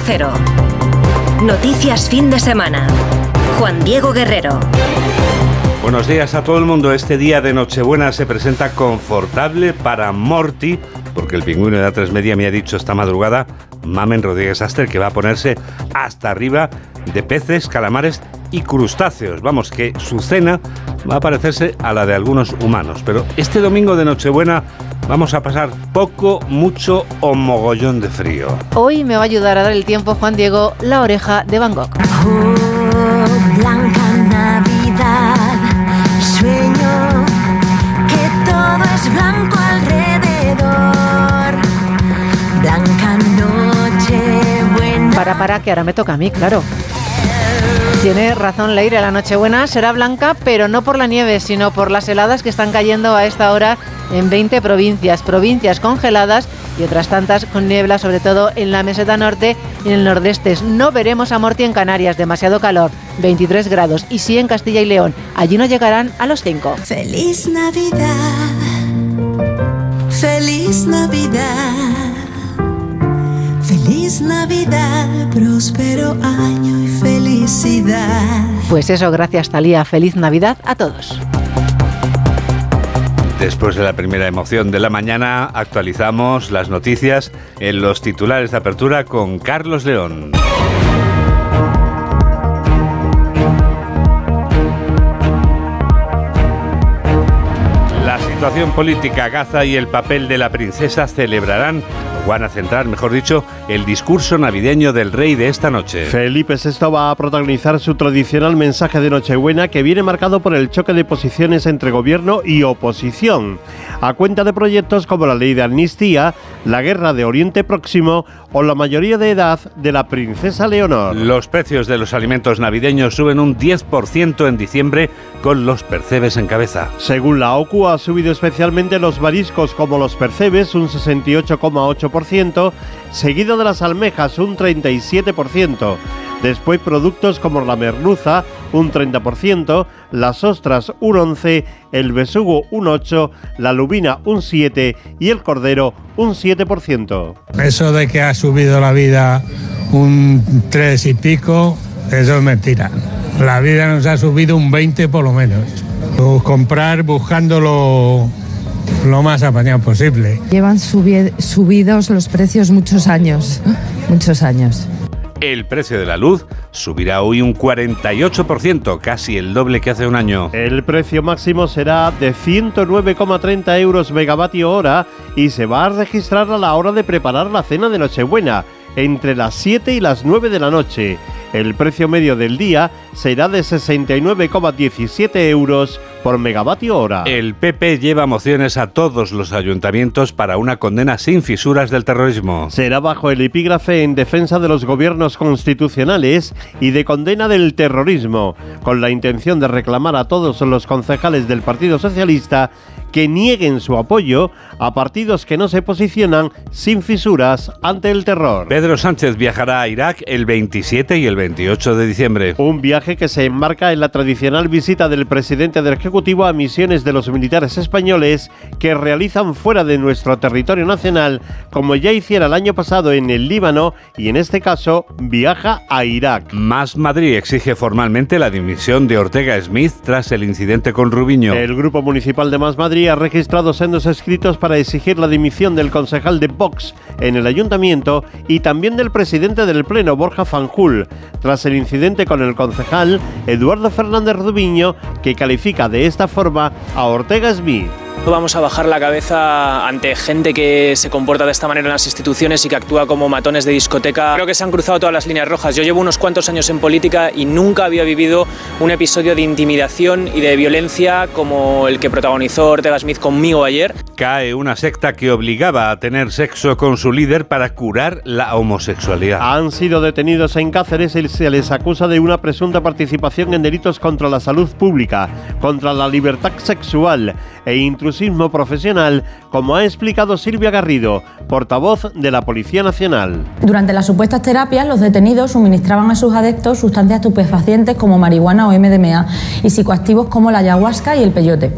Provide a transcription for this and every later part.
Cero. Noticias fin de semana. Juan Diego Guerrero. Buenos días a todo el mundo. Este día de Nochebuena se presenta confortable para Morty, porque el pingüino de A3 Media me ha dicho esta madrugada, Mamen Rodríguez Aster, que va a ponerse hasta arriba de peces, calamares y crustáceos. Vamos, que su cena va a parecerse a la de algunos humanos. Pero este domingo de Nochebuena vamos a pasar poco, mucho o mogollón de frío. Hoy me va a ayudar a dar el tiempo, Juan Diego, la oreja de Van Gogh. Oh, blanca Navidad, sueño que todo es blanco alrededor. Blanca noche buena. Para, para, que ahora me toca a mí, claro. Tiene razón Leire, la Nochebuena será blanca, pero no por la nieve, sino por las heladas que están cayendo a esta hora en 20 provincias, provincias congeladas y otras tantas con niebla, sobre todo en la meseta norte y en el nordeste. No veremos a Morti en Canarias, demasiado calor, 23 grados, y sí en Castilla y León, allí no llegarán a los 5. Feliz Navidad, feliz Navidad, feliz Navidad, próspero año y felicidad. Pues eso, gracias Talía, feliz Navidad a todos. Después de la primera emoción de la mañana, actualizamos las noticias en los titulares de apertura con Carlos León. La situación política, Gaza y el papel de la princesa celebrarán van a centrar, mejor dicho, el discurso navideño del rey de esta noche. Felipe VI va a protagonizar su tradicional mensaje de Nochebuena que viene marcado por el choque de posiciones entre gobierno y oposición, a cuenta de proyectos como la ley de amnistía, la guerra de Oriente Próximo o la mayoría de edad de la princesa Leonor. Los precios de los alimentos navideños suben un 10% en diciembre con los percebes en cabeza. Según la OCU ha subido especialmente los mariscos como los percebes un 68,8%, seguido de las almejas un 37%. Después productos como la merluza un 30%, las ostras un 11%, el besugo un 8%, la lubina un 7% y el cordero un 7%. Eso de que ha subido la vida un 3 y pico, eso es mentira. La vida nos ha subido un 20 por lo menos. O comprar buscándolo lo más apañado posible. Llevan subi- subidos los precios muchos años, muchos años. El precio de la luz subirá hoy un 48%, casi el doble que hace un año. El precio máximo será de 109,30 euros megavatio hora y se va a registrar a la hora de preparar la cena de Nochebuena, entre las 7 y las 9 de la noche. El precio medio del día será de 69,17 euros por megavatio hora. El PP lleva mociones a todos los ayuntamientos para una condena sin fisuras del terrorismo. Será bajo el epígrafe en defensa de los gobiernos constitucionales y de condena del terrorismo, con la intención de reclamar a todos los concejales del Partido Socialista que nieguen su apoyo a partidos que no se posicionan sin fisuras ante el terror. Pedro Sánchez viajará a Irak el 27 y el 28 de diciembre. Un viaje que se enmarca en la tradicional visita del presidente del Ejecutivo a misiones de los militares españoles que realizan fuera de nuestro territorio nacional, como ya hiciera el año pasado en el Líbano y en este caso viaja a Irak. Más Madrid exige formalmente la dimisión de Ortega Smith tras el incidente con Rubiño. El Grupo Municipal de Más Madrid ha registrado sendos escritos para exigir la dimisión del concejal de Vox en el ayuntamiento y también del presidente del Pleno, Borja Fanjul, tras el incidente con el concejal Eduardo Fernández Rubiño, que califica de esta forma a Ortega Smith. No vamos a bajar la cabeza ante gente que se comporta de esta manera en las instituciones y que actúa como matones de discoteca. Creo que se han cruzado todas las líneas rojas. Yo llevo unos cuantos años en política y nunca había vivido un episodio de intimidación y de violencia como el que protagonizó Ortega Smith conmigo ayer. Cae una secta que obligaba a tener sexo con su líder para curar la homosexualidad. Han sido detenidos en Cáceres y se les acusa de una presunta participación en delitos contra la salud pública, contra la libertad sexual, e intrusismo profesional, como ha explicado Silvia Garrido, portavoz de la Policía Nacional. Durante las supuestas terapias, los detenidos suministraban a sus adeptos sustancias estupefacientes como marihuana o MDMA y psicoactivos como la ayahuasca y el peyote.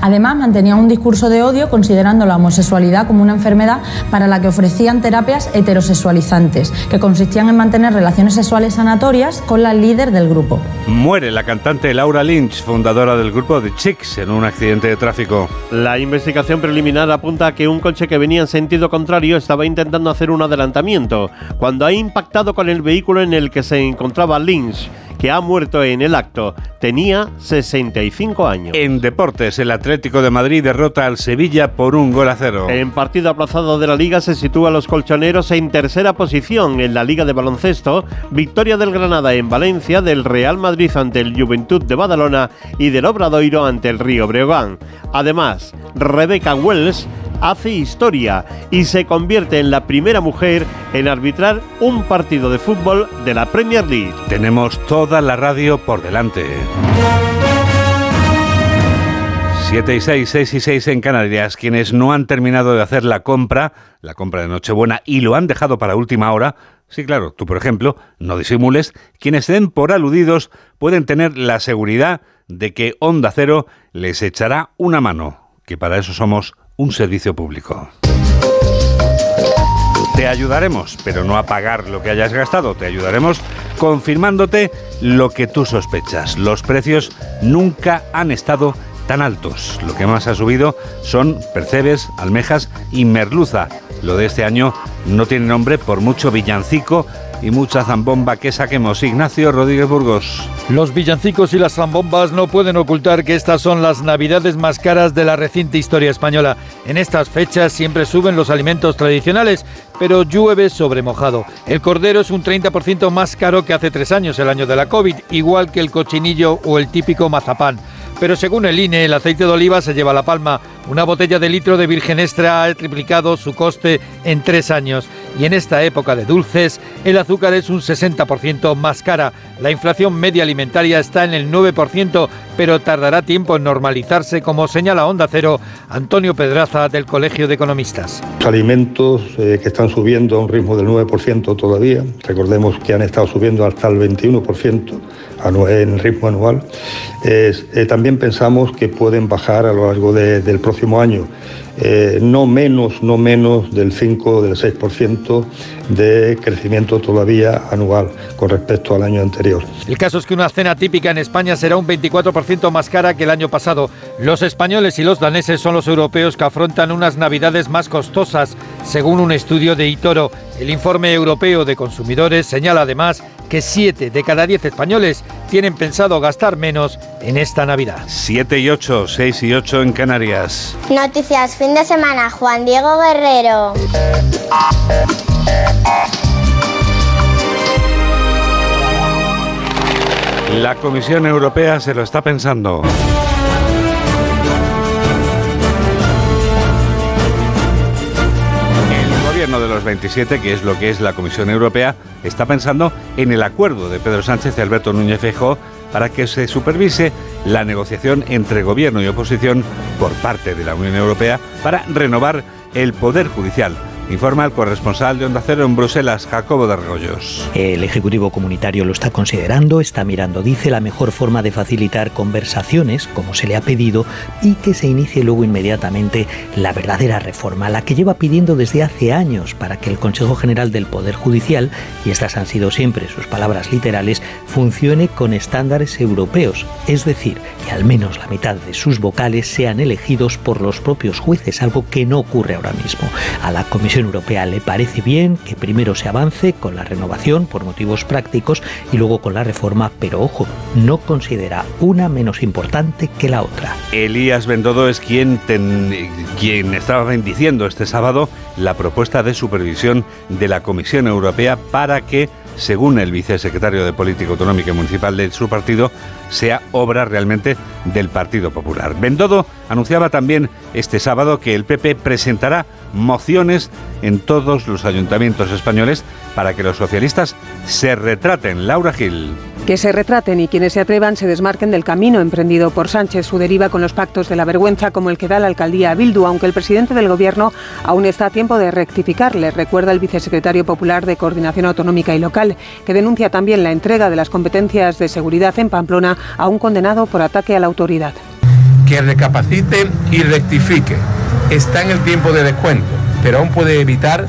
Además, mantenían un discurso de odio considerando la homosexualidad como una enfermedad para la que ofrecían terapias heterosexualizantes, que consistían en mantener relaciones sexuales sanatorias con la líder del grupo. Muere la cantante Laura Lynch, fundadora del grupo The Chicks, en un accidente de tráfico. La investigación preliminar apunta a que un coche que venía en sentido contrario estaba intentando hacer un adelantamiento cuando ha impactado con el vehículo en el que se encontraba Lynch que ha muerto en el acto. Tenía 65 años. En deportes, el Atlético de Madrid derrota al Sevilla por un gol a cero. En partido aplazado de la liga se sitúan los colchoneros en tercera posición en la liga de baloncesto. Victoria del Granada en Valencia, del Real Madrid ante el Juventud de Badalona y del Obradoiro ante el Río Breogán. Además, Rebecca Wells hace historia y se convierte en la primera mujer en arbitrar un partido de fútbol de la Premier League. Tenemos toda la radio por delante. 7 y 6, 6 y 6 en Canarias. Quienes no han terminado de hacer la compra, la compra de Nochebuena, y lo han dejado para última hora, sí, claro, tú por ejemplo, no disimules, quienes den por aludidos pueden tener la seguridad de que Onda Cero les echará una mano, que para eso somos un servicio público. Te ayudaremos, pero no a pagar lo que hayas gastado, te ayudaremos confirmándote lo que tú sospechas. Los precios nunca han estado tan altos. Lo que más ha subido son percebes, almejas y merluza. Lo de este año no tiene nombre por mucho villancico y mucha zambomba que saquemos. Ignacio Rodríguez Burgos. Los villancicos y las zambombas no pueden ocultar que estas son las navidades más caras de la reciente historia española. En estas fechas siempre suben los alimentos tradicionales, pero llueve sobre mojado. El cordero es un 30% más caro que hace tres años, el año de la COVID, igual que el cochinillo o el típico mazapán. Pero según el INE, el aceite de oliva se lleva la palma. Una botella de litro de virgen extra ha triplicado su coste en tres años. Y en esta época de dulces, el azúcar es un 60% más cara. La inflación media alimentaria está en el 9%, pero tardará tiempo en normalizarse, como señala Onda Cero Antonio Pedraza del Colegio de Economistas. Los alimentos eh, que están subiendo a un ritmo del 9% todavía, recordemos que han estado subiendo hasta el 21% en ritmo anual, eh, también pensamos que pueden bajar a lo largo del próximo año. Eh, no menos, no menos del 5 o del 6% de crecimiento todavía anual con respecto al año anterior. El caso es que una cena típica en España será un 24% más cara que el año pasado. Los españoles y los daneses son los europeos que afrontan unas navidades más costosas, según un estudio de Itoro. El informe europeo de consumidores señala además que 7 de cada 10 españoles tienen pensado gastar menos en esta Navidad. 7 y 8, 6 y 8 en Canarias. Noticias fin de semana, Juan Diego Guerrero. La Comisión Europea se lo está pensando. Gobierno de los 27, que es lo que es la Comisión Europea, está pensando en el acuerdo de Pedro Sánchez y Alberto Núñez Feijóo para que se supervise la negociación entre gobierno y oposición por parte de la Unión Europea para renovar el poder judicial Informa el corresponsal de Onda Cero en Bruselas, Jacobo de Arroyos. El Ejecutivo Comunitario lo está considerando, está mirando, dice, la mejor forma de facilitar conversaciones, como se le ha pedido, y que se inicie luego inmediatamente la verdadera reforma, la que lleva pidiendo desde hace años para que el Consejo General del Poder Judicial, y estas han sido siempre sus palabras literales, funcione con estándares europeos, es decir, que al menos la mitad de sus vocales sean elegidos por los propios jueces, algo que no ocurre ahora mismo. A la Comisión Europea le parece bien que primero se avance con la renovación por motivos prácticos y luego con la reforma, pero ojo, no considera una menos importante que la otra. Elías Bendodo es quien estaba bendiciendo este sábado la propuesta de supervisión de la Comisión Europea para que según el vicesecretario de Política Autonómica y Municipal de su partido, sea obra realmente del Partido Popular. Bendodo anunciaba también este sábado que el PP presentará mociones en todos los ayuntamientos españoles para que los socialistas se retraten. Laura Gil. Que se retraten y quienes se atrevan se desmarquen del camino emprendido por Sánchez, su deriva con los pactos de la vergüenza como el que da la alcaldía a Bildu, aunque el presidente del gobierno aún está a tiempo de rectificarle, recuerda el vicesecretario popular de Coordinación Autonómica y Local, que denuncia también la entrega de las competencias de seguridad en Pamplona a un condenado por ataque a la autoridad. Que recapacite y rectifique. Está en el tiempo de descuento, pero aún puede evitar,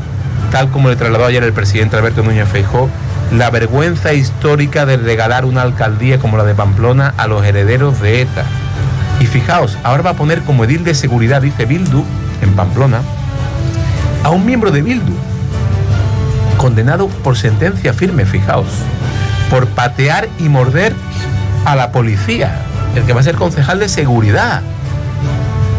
tal como le trasladó ayer el presidente Alberto Núñez Feijó, la vergüenza histórica de regalar una alcaldía como la de Pamplona a los herederos de ETA. Y fijaos, ahora va a poner como edil de seguridad, dice Bildu, en Pamplona, a un miembro de Bildu, condenado por sentencia firme, fijaos, por patear y morder a la policía, el que va a ser concejal de seguridad.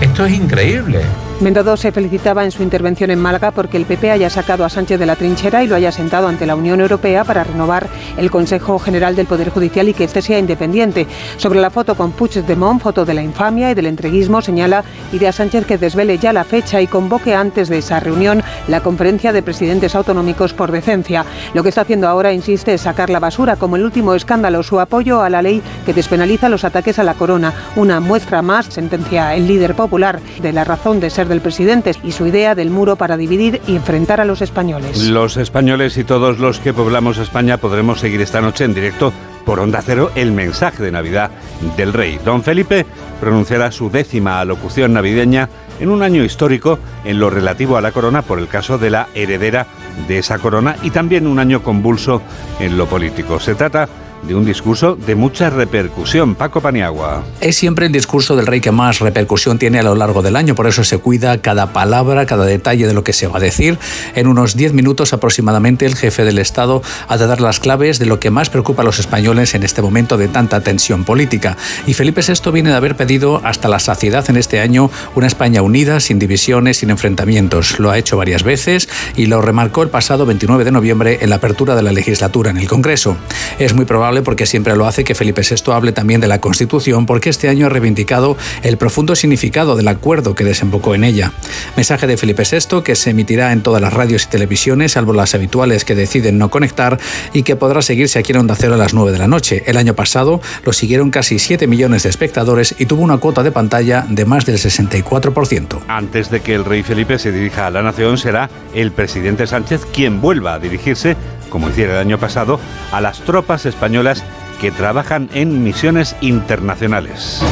Esto es increíble. Mendodo se felicitaba en su intervención en Málaga porque el PP haya sacado a Sánchez de la trinchera y lo haya sentado ante la Unión Europea para renovar el Consejo General del Poder Judicial y que éste sea independiente. Sobre la foto con Puigdemont, foto de la infamia y del entreguismo, señala idea Sánchez que desvele ya la fecha y convoque antes de esa reunión la conferencia de presidentes autonómicos por decencia. Lo que está haciendo ahora, insiste, es sacar la basura, como el último escándalo, su apoyo a la ley que despenaliza los ataques a la corona. Una muestra más, sentencia el líder popular, de la razón de ser del presidente y su idea del muro para dividir y enfrentar a los españoles. Los españoles y todos los que poblamos España podremos seguir esta noche en directo por Onda Cero el mensaje de Navidad del Rey. Don Felipe pronunciará su décima alocución navideña en un año histórico en lo relativo a la corona por el caso de la heredera de esa corona y también un año convulso en lo político. Se trata de un discurso de mucha repercusión. Paco Paniagua. Es siempre el discurso del rey que más repercusión tiene a lo largo del año, por eso se cuida cada palabra, cada detalle de lo que se va a decir. En unos 10 minutos aproximadamente el jefe del Estado ha de dar las claves de lo que más preocupa a los españoles en este momento de tanta tensión política. Y Felipe VI viene de haber pedido hasta la saciedad en este año una España unida, sin divisiones, sin enfrentamientos. Lo ha hecho varias veces y lo remarcó el pasado 29 de noviembre en la apertura de la legislatura en el Congreso. Es muy probable porque siempre lo hace que Felipe VI hable también de la Constitución, porque este año ha reivindicado el profundo significado del acuerdo que desembocó en ella. Mensaje de Felipe VI que se emitirá en todas las radios y televisiones, salvo las habituales que deciden no conectar, y que podrá seguirse aquí en Onda Cero a las 9 de la noche. El año pasado lo siguieron casi 7 millones de espectadores y tuvo una cuota de pantalla de más del 64%. Antes de que el rey Felipe se dirija a la nación, será el presidente Sánchez quien vuelva a dirigirse como hiciera el año pasado, a las tropas españolas que trabajan en misiones internacionales.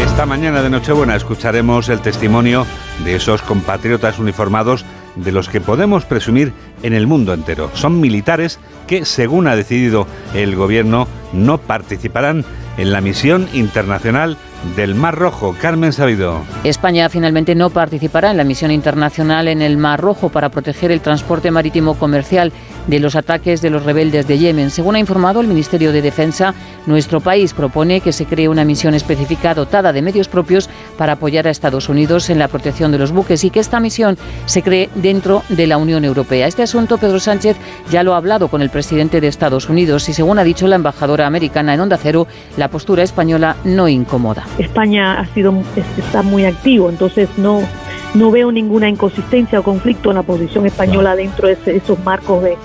Esta mañana de Nochebuena escucharemos el testimonio de esos compatriotas uniformados de los que podemos presumir en el mundo entero. Son militares que, según ha decidido el gobierno, no participarán en la misión internacional del Mar Rojo. Carmen Sabido. España finalmente no participará en la misión internacional en el Mar Rojo para proteger el transporte marítimo comercial de los ataques de los rebeldes de Yemen. Según ha informado el Ministerio de Defensa, nuestro país propone que se cree una misión específica dotada de medios propios para apoyar a Estados Unidos en la protección de los buques y que esta misión se cree dentro de la Unión Europea. Este asunto Pedro Sánchez ya lo ha hablado con el presidente de Estados Unidos y según ha dicho la embajadora americana en Onda Cero, la postura española no incomoda. España ha sido está muy activo, entonces no no veo ninguna inconsistencia o conflicto en la posición española dentro de esos marcos de,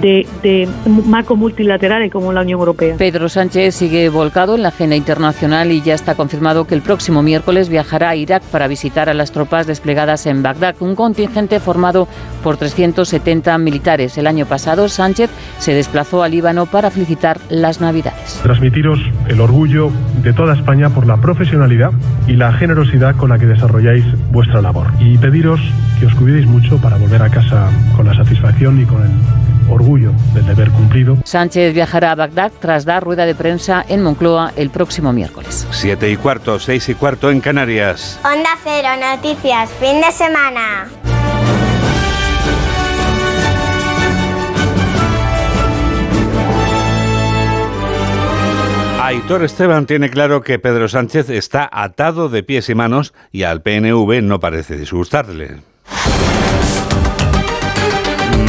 de, de, marcos multilaterales como la Unión Europea. Pedro Sánchez sigue volcado en la agenda internacional y ya está confirmado que el próximo miércoles viajará a Irak para visitar a las tropas desplegadas en Bagdad, un contingente formado por 370 militares. El año pasado Sánchez se desplazó a Líbano para felicitar las Navidades. Transmitiros el orgullo de toda España por la profesionalidad y la generosidad con la que desarrolláis vuestra labor y pediros que os cuidéis mucho para volver a casa con la satisfacción y con el orgullo del deber cumplido. Sánchez viajará a Bagdad tras dar rueda de prensa en Moncloa el próximo miércoles. Siete y cuarto, seis y cuarto en Canarias. Onda Cero, noticias, fin de semana. Aitor Esteban tiene claro que Pedro Sánchez está atado de pies y manos y al PNV no parece disgustarle.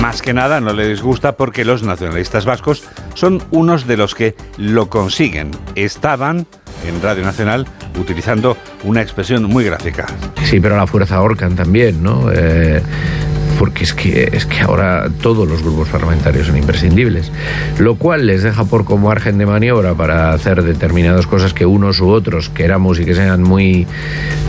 Más que nada no le disgusta porque los nacionalistas vascos son unos de los que lo consiguen. Estaban en Radio Nacional utilizando una expresión muy gráfica. Sí, pero la fuerza ahorcan también, ¿no? Eh, porque es que, es que ahora todos los grupos parlamentarios son imprescindibles, lo cual les deja por como margen de maniobra para hacer determinadas cosas que unos u otros queramos y que sean muy,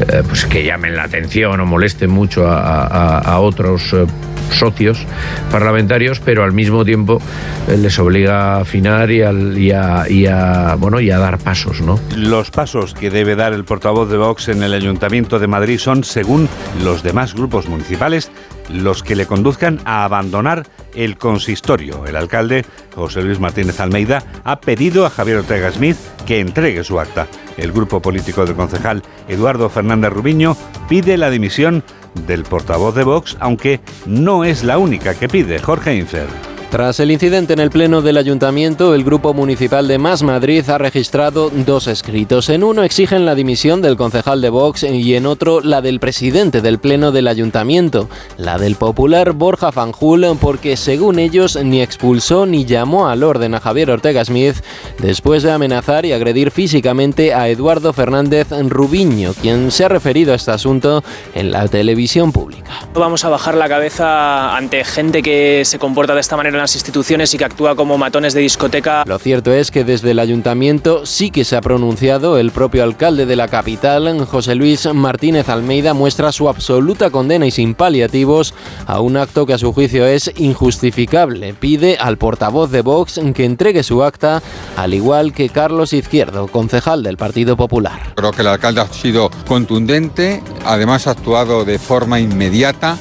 eh, pues que llamen la atención o molesten mucho a, otros eh, socios parlamentarios, pero al mismo tiempo eh, les obliga a afinar y, a, bueno, y a dar pasos. ¿no? Los pasos que debe dar el portavoz de Vox en el Ayuntamiento de Madrid son, según los demás grupos municipales, los que le conduzcan a abandonar el consistorio. El alcalde, José Luis Martínez Almeida, ha pedido a Javier Ortega Smith que entregue su acta. El grupo político del concejal Eduardo Fernández Rubiño pide la dimisión del portavoz de Vox, aunque no es la única que pide Jorge Infer. Tras el incidente en el Pleno del Ayuntamiento, el Grupo Municipal de Más Madrid ha registrado dos escritos. En uno exigen la dimisión del concejal de Vox y en otro la del presidente del Pleno del Ayuntamiento, la del popular Borja Fanjul, porque según ellos ni expulsó ni llamó al orden a Javier Ortega Smith después de amenazar y agredir físicamente a Eduardo Fernández Rubiño, quien se ha referido a este asunto en la televisión pública. Vamos a bajar la cabeza ante gente que se comporta de esta manera las instituciones y que actúa como matones de discoteca. Lo cierto es que desde el ayuntamiento sí que se ha pronunciado el propio alcalde de la capital, José Luis Martínez Almeida, muestra su absoluta condena y sin paliativos a un acto que a su juicio es injustificable. Pide al portavoz de Vox que entregue su acta, al igual que Carlos Izquierdo, concejal del Partido Popular. Creo que el alcalde ha sido contundente, además ha actuado de forma inmediata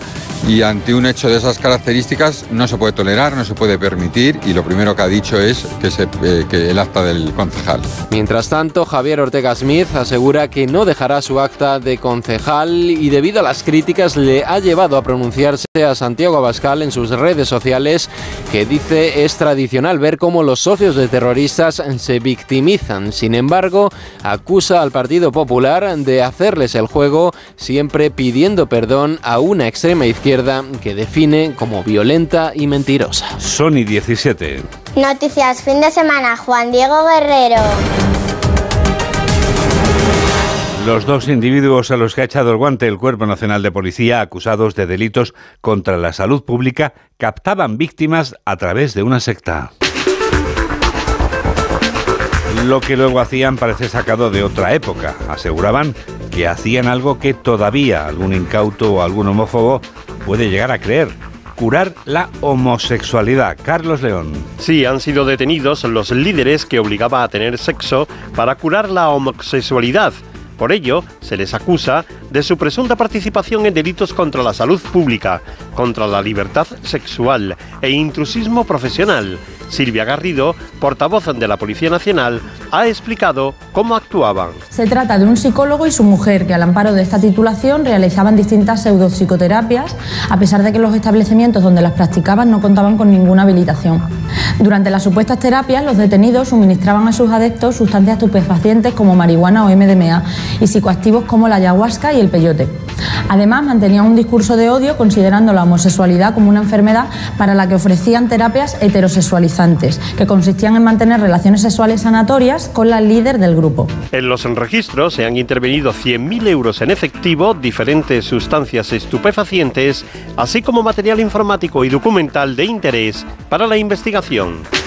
y ante un hecho de esas características no se puede tolerar, no se puede permitir y lo primero que ha dicho es que, se, eh, que el acta del concejal. Mientras tanto, Javier Ortega Smith asegura que no dejará su acta de concejal y debido a las críticas le ha llevado a pronunciarse a Santiago Abascal en sus redes sociales que dice es tradicional ver cómo los socios de terroristas se victimizan. Sin embargo, acusa al Partido Popular de hacerles el juego siempre pidiendo perdón a una extrema izquierda que define como violenta y mentirosa. Sony 17. Noticias fin de semana, Juan Diego Guerrero. Los dos individuos a los que ha echado el guante el Cuerpo Nacional de Policía, acusados de delitos contra la salud pública, captaban víctimas a través de una secta. Lo que luego hacían parece sacado de otra época. Aseguraban que hacían algo que todavía algún incauto o algún homófobo puede llegar a creer curar la homosexualidad. Carlos León. Sí, han sido detenidos los líderes que obligaba a tener sexo para curar la homosexualidad. Por ello, se les acusa de su presunta participación en delitos contra la salud pública, contra la libertad sexual e intrusismo profesional. Silvia Garrido, portavoz de la Policía Nacional, ha explicado cómo actuaban. Se trata de un psicólogo y su mujer que al amparo de esta titulación realizaban distintas pseudopsicoterapias, a pesar de que los establecimientos donde las practicaban no contaban con ninguna habilitación. Durante las supuestas terapias, los detenidos suministraban a sus adeptos sustancias estupefacientes como marihuana o MDMA y psicoactivos como la ayahuasca y el peyote. Además, mantenían un discurso de odio considerando la homosexualidad como una enfermedad para la que ofrecían terapias heterosexualizantes, que consistían en mantener relaciones sexuales sanatorias con la líder del grupo. En los registros se han intervenido 100.000 euros en efectivo, diferentes sustancias estupefacientes, así como material informático y documental de interés para la investigación.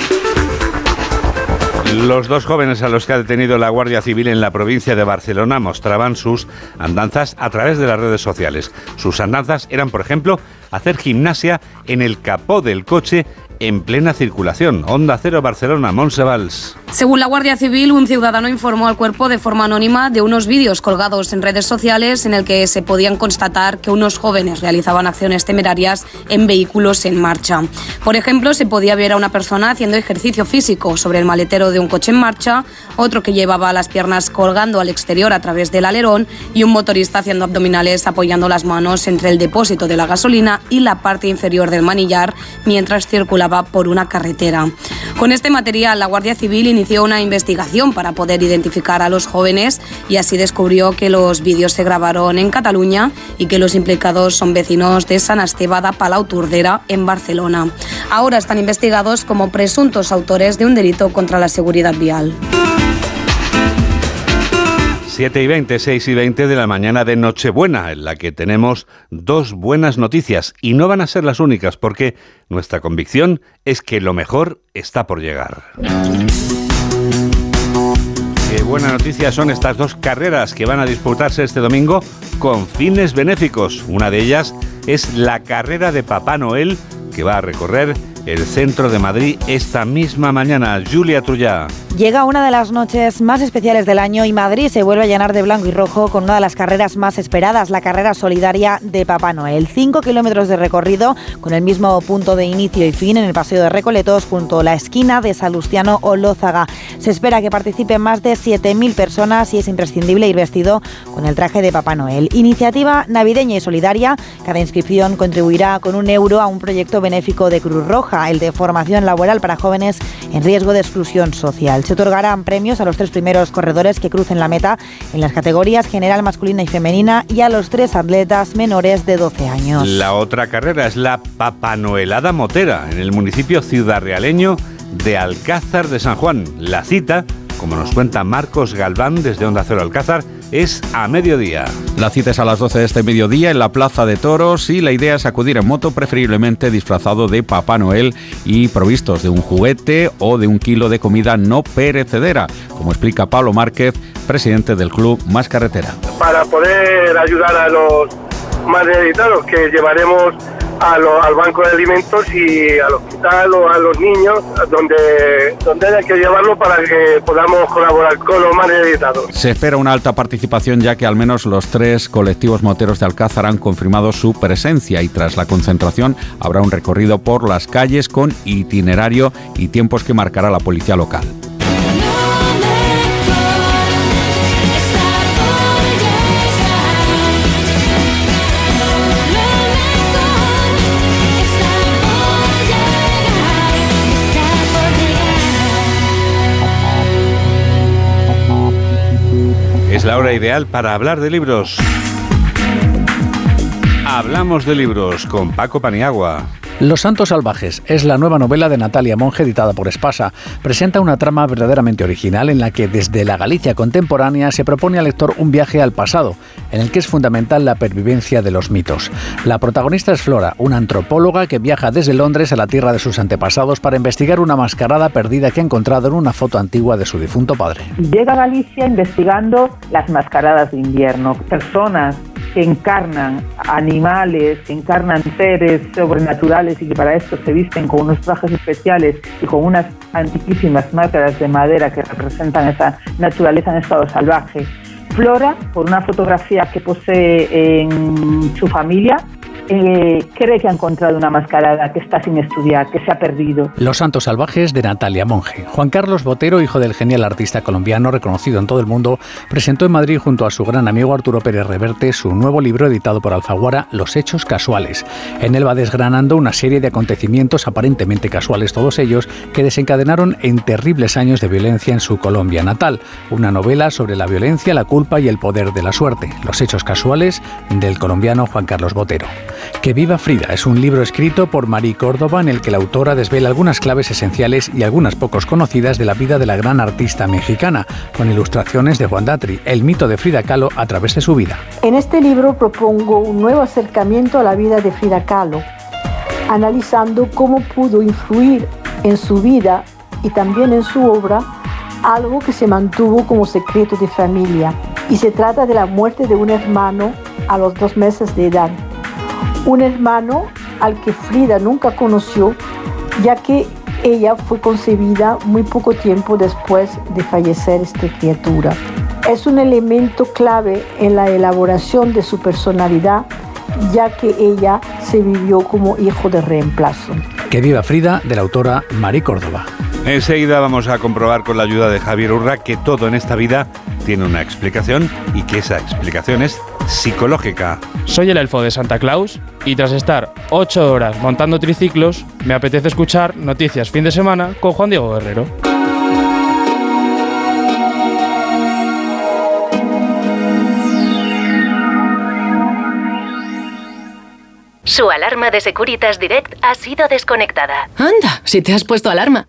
Los dos jóvenes a los que ha detenido la Guardia Civil en la provincia de Barcelona mostraban sus andanzas a través de las redes sociales. Sus andanzas eran, por ejemplo, hacer gimnasia en el capó del coche en plena circulación. Onda Cero Barcelona, Monsevals. Según la Guardia Civil, un ciudadano informó al cuerpo de forma anónima de unos vídeos colgados en redes sociales en el que se podían constatar que unos jóvenes realizaban acciones temerarias en vehículos en marcha. Por ejemplo, se podía ver a una persona haciendo ejercicio físico sobre el maletero de un coche en marcha, otro que llevaba las piernas colgando al exterior a través del alerón y un motorista haciendo abdominales apoyando las manos entre el depósito de la gasolina y la parte inferior del manillar mientras circulaba por una carretera. Con este material, la Guardia Civil inició una investigación para poder identificar a los jóvenes y así descubrió que los vídeos se grabaron en Cataluña y que los implicados son vecinos de San Esteve de Palau Tordera en Barcelona. Ahora están investigados como presuntos autores de un delito contra la seguridad vial. 7 y 20, 6 y 20 de la mañana de Nochebuena, en la que tenemos dos buenas noticias y no van a ser las únicas porque nuestra convicción es que lo mejor está por llegar. Qué buena noticia son estas dos carreras que van a disputarse este domingo con fines benéficos. Una de ellas es la carrera de Papá Noel que va a recorrer el centro de Madrid esta misma mañana. Julia Trullá. Llega una de las noches más especiales del año y Madrid se vuelve a llenar de blanco y rojo con una de las carreras más esperadas, la carrera solidaria de Papá Noel. Cinco kilómetros de recorrido con el mismo punto de inicio y fin en el Paseo de Recoletos junto a la esquina de Salustiano o Lózaga. Se espera que participen más de 7.000 personas y es imprescindible ir vestido con el traje de Papá Noel. Iniciativa navideña y solidaria. Cada inscripción contribuirá con un euro a un proyecto benéfico de Cruz Roja, el de formación laboral para jóvenes en riesgo de exclusión social. Se otorgarán premios a los tres primeros corredores que crucen la meta en las categorías general masculina y femenina y a los tres atletas menores de 12 años. La otra carrera es la Papanoelada Motera en el municipio ciudadrealeño de Alcázar de San Juan. La cita, como nos cuenta Marcos Galván desde Onda Cero Alcázar, es a mediodía. La cita es a las 12 de este mediodía en la Plaza de Toros y la idea es acudir en moto, preferiblemente disfrazado de Papá Noel y provistos de un juguete o de un kilo de comida no perecedera, como explica Pablo Márquez, presidente del club Más Carretera. Para poder ayudar a los más necesitados que llevaremos al banco de alimentos y al hospital o a los niños, donde, donde haya que llevarlo para que podamos colaborar con los más necesitados. Se espera una alta participación ya que al menos los tres colectivos moteros de Alcázar han confirmado su presencia y tras la concentración habrá un recorrido por las calles con itinerario y tiempos que marcará la policía local. La hora ideal para hablar de libros. Hablamos de libros con Paco Paniagua. Los Santos Salvajes es la nueva novela de Natalia Monge editada por Espasa. Presenta una trama verdaderamente original en la que desde la Galicia contemporánea se propone al lector un viaje al pasado, en el que es fundamental la pervivencia de los mitos. La protagonista es Flora, una antropóloga que viaja desde Londres a la tierra de sus antepasados para investigar una mascarada perdida que ha encontrado en una foto antigua de su difunto padre. Llega a Galicia investigando las mascaradas de invierno, personas que encarnan animales, que encarnan seres sobrenaturales y que para esto se visten con unos trajes especiales y con unas antiquísimas máscaras de madera que representan esa naturaleza en estado salvaje. Flora, por una fotografía que posee en su familia, eh, cree que ha encontrado una mascarada que está sin estudiar, que se ha perdido. Los Santos Salvajes de Natalia Monge. Juan Carlos Botero, hijo del genial artista colombiano reconocido en todo el mundo, presentó en Madrid junto a su gran amigo Arturo Pérez Reverte su nuevo libro editado por Alfaguara, Los Hechos Casuales. En él va desgranando una serie de acontecimientos aparentemente casuales todos ellos que desencadenaron en terribles años de violencia en su Colombia natal. Una novela sobre la violencia, la culpa y el poder de la suerte. Los Hechos Casuales del colombiano Juan Carlos Botero. Que viva Frida es un libro escrito por Marie Córdoba en el que la autora desvela algunas claves esenciales y algunas pocos conocidas de la vida de la gran artista mexicana, con ilustraciones de Juan Datri, el mito de Frida Kahlo a través de su vida. En este libro propongo un nuevo acercamiento a la vida de Frida Kahlo, analizando cómo pudo influir en su vida y también en su obra algo que se mantuvo como secreto de familia. Y se trata de la muerte de un hermano a los dos meses de edad un hermano al que Frida nunca conoció, ya que ella fue concebida muy poco tiempo después de fallecer esta criatura. Es un elemento clave en la elaboración de su personalidad, ya que ella se vivió como hijo de reemplazo. Que viva Frida, de la autora Mari Córdoba. Enseguida vamos a comprobar con la ayuda de Javier Urra que todo en esta vida tiene una explicación y que esa explicación es psicológica. Soy el elfo de Santa Claus y tras estar 8 horas montando triciclos, me apetece escuchar noticias fin de semana con Juan Diego Guerrero. Su alarma de Securitas Direct ha sido desconectada. Anda, si te has puesto alarma.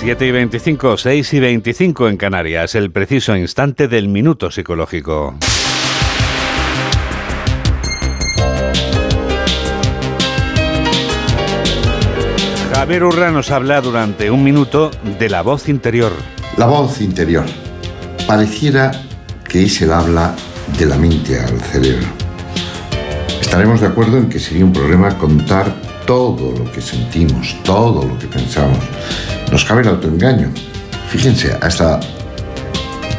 7 y 25, 6 y 25 en Canarias, el preciso instante del minuto psicológico. Javier Urra nos habla durante un minuto de la voz interior. La voz interior. Pareciera que es el habla de la mente al cerebro. Estaremos de acuerdo en que sería un problema contar todo lo que sentimos, todo lo que pensamos. Nos cabe el autoengaño. Fíjense, hasta,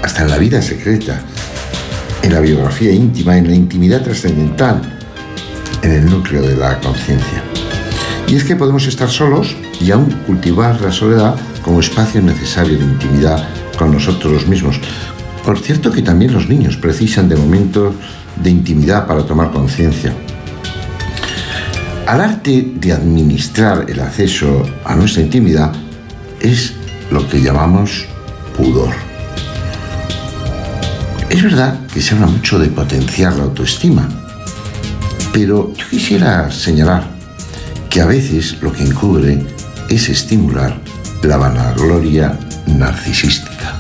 hasta en la vida secreta, en la biografía íntima, en la intimidad trascendental, en el núcleo de la conciencia. Y es que podemos estar solos y aún cultivar la soledad como espacio necesario de intimidad con nosotros mismos. Por cierto que también los niños precisan de momentos de intimidad para tomar conciencia. Al arte de administrar el acceso a nuestra intimidad es lo que llamamos pudor. Es verdad que se habla mucho de potenciar la autoestima, pero yo quisiera señalar que a veces lo que encubre es estimular la vanagloria narcisística.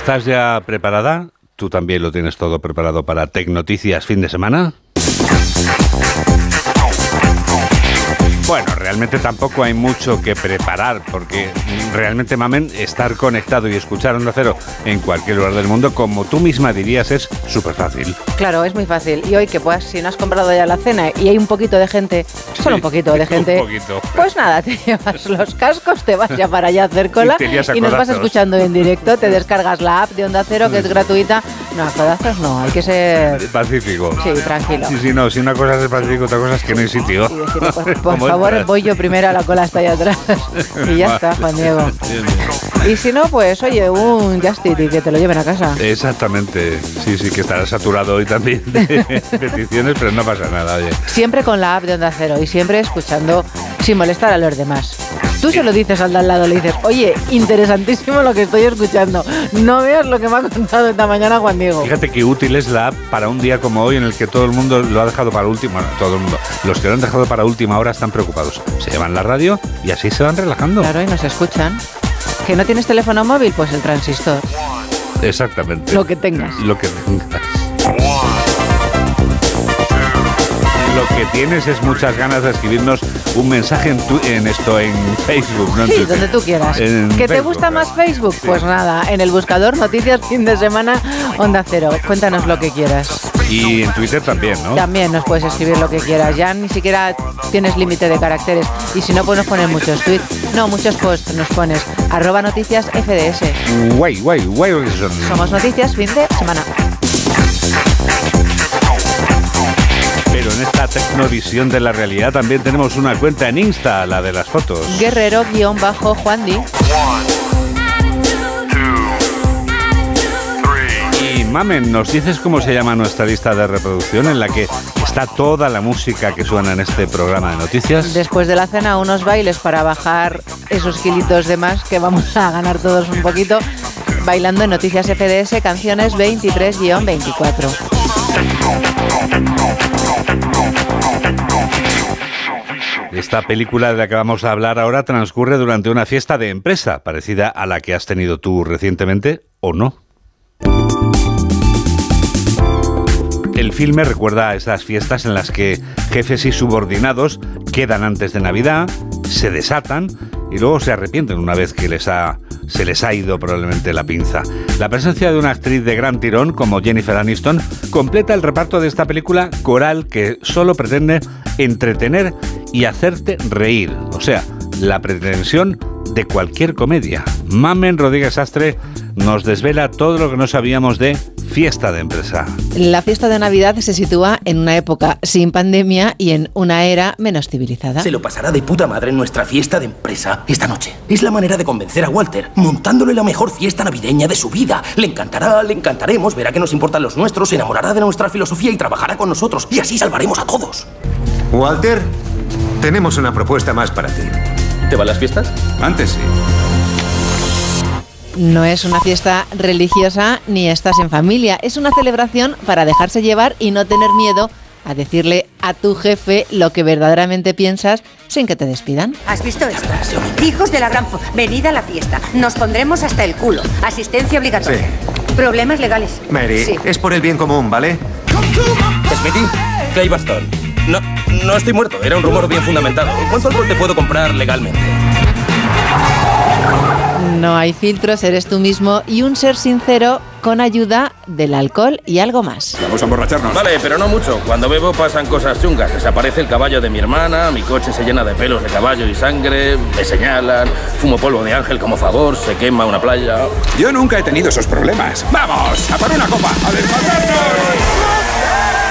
¿Estás ya preparada? ¿Tú también lo tienes todo preparado para Tecnoticias fin de semana? Bueno, realmente tampoco hay mucho que preparar, porque realmente, Mamen, estar conectado y escuchar Onda Cero en cualquier lugar del mundo, como tú misma dirías, es súper fácil. Claro, es muy fácil. Y hoy que pues, si no has comprado ya la cena y hay un poquito de gente, solo un poquito de gente, pues nada, te llevas los cascos, te vas ya para allá a hacer cola y, nos vas escuchando en directo, te descargas la app de Onda Cero, que es gratuita. No, a codazos no, hay que ser... Pacífico. Sí, tranquilo. Sí, sí, no, si una cosa es pacífico, otra cosa es que no hay sitio. Pues, por favor, voy yo primero, la cola está ahí atrás. y ya está, Juan Diego. Y si no, pues oye, un Justit y que te lo lleven a casa. Exactamente. Sí, sí, que estará saturado hoy también de peticiones, pero no pasa nada, oye. Siempre con la app de Onda Cero y siempre escuchando sin molestar a los demás. Tú se lo dices al de al lado, le dices, oye, interesantísimo lo que estoy escuchando. No veas lo que me ha contado esta mañana Juan Diego. Fíjate qué útil es la app para un día como hoy en el que todo el mundo lo ha dejado para último. Bueno, todo el mundo. Los que lo han dejado para última hora están preocupados. Se llevan la radio y así se van relajando. Claro, y nos escuchan. ¿Que no tienes teléfono móvil? Pues el transistor. Exactamente. Lo que tengas. Lo que tengas. Lo que tienes es muchas ganas de escribirnos un mensaje en, en esto, en Facebook. ¿no? Sí, donde tú quieras. ¿Que te gusta más Facebook? Pues nada, en el buscador Noticias Fin de Semana Onda Cero. Cuéntanos lo que quieras. Y en Twitter también, ¿no? También nos puedes escribir lo que quieras. Ya ni siquiera tienes límite de caracteres. Y si no, pues nos pones muchos tweets. No, muchos posts nos pones. Arroba noticias FDS. Guay, guay, guay. Somos Noticias Fin de Semana. En esta tecnovisión de la realidad también tenemos una cuenta en Insta, la de las fotos. Guerrero-Juan Di. Y Mamen, ¿nos dices cómo se llama nuestra lista de reproducción en la que está toda la música que suena en este programa de noticias? Después de la cena, unos bailes para bajar esos kilitos de más que vamos a ganar todos un poquito bailando en Noticias FDS, canciones 23-24. Esta película de la que vamos a hablar ahora transcurre durante una fiesta de empresa, parecida a la que has tenido tú recientemente, ¿o no? El filme recuerda a esas fiestas en las que jefes y subordinados quedan antes de Navidad, se desatan y luego se arrepienten una vez que les ha, se les ha ido probablemente la pinza. La presencia de una actriz de gran tirón como Jennifer Aniston completa el reparto de esta película coral que solo pretende entretener y hacerte reír. O sea, la pretensión de cualquier comedia. Mamen Rodríguez Astre nos desvela todo lo que no sabíamos de fiesta de empresa. La fiesta de Navidad se sitúa en una época sin pandemia y en una era menos civilizada. Se lo pasará de puta madre en nuestra fiesta de empresa esta noche. Es la manera de convencer a Walter, montándole la mejor fiesta navideña de su vida. Le encantará, le encantaremos, verá que nos importan los nuestros, se enamorará de nuestra filosofía y trabajará con nosotros. Y así salvaremos a todos. Walter, tenemos una propuesta más para ti. ¿Te van las fiestas? Antes sí. No es una fiesta religiosa ni estás en familia, es una celebración para dejarse llevar y no tener miedo a decirle a tu jefe lo que verdaderamente piensas sin que te despidan. ¿Has visto esto? Hijos de la gran... Venid a la fiesta. Nos pondremos hasta el culo. Asistencia obligatoria. Problemas legales. Mary, Sí. es por el bien común, ¿vale? Smithy, Clay Bastón. No, no estoy muerto, era un rumor bien fundamentado. ¿Cuánto alcohol te puedo comprar legalmente? No hay filtros, eres tú mismo y un ser sincero con ayuda del alcohol y algo más. Vamos a emborracharnos. Vale, pero no mucho. Cuando bebo pasan cosas chungas. Desaparece el caballo de mi hermana, mi coche se llena de pelos de caballo y sangre, me señalan, fumo polvo de ángel como favor, se quema una playa. Yo nunca he tenido esos problemas. ¡Vamos! ¡A por una copa! ¡A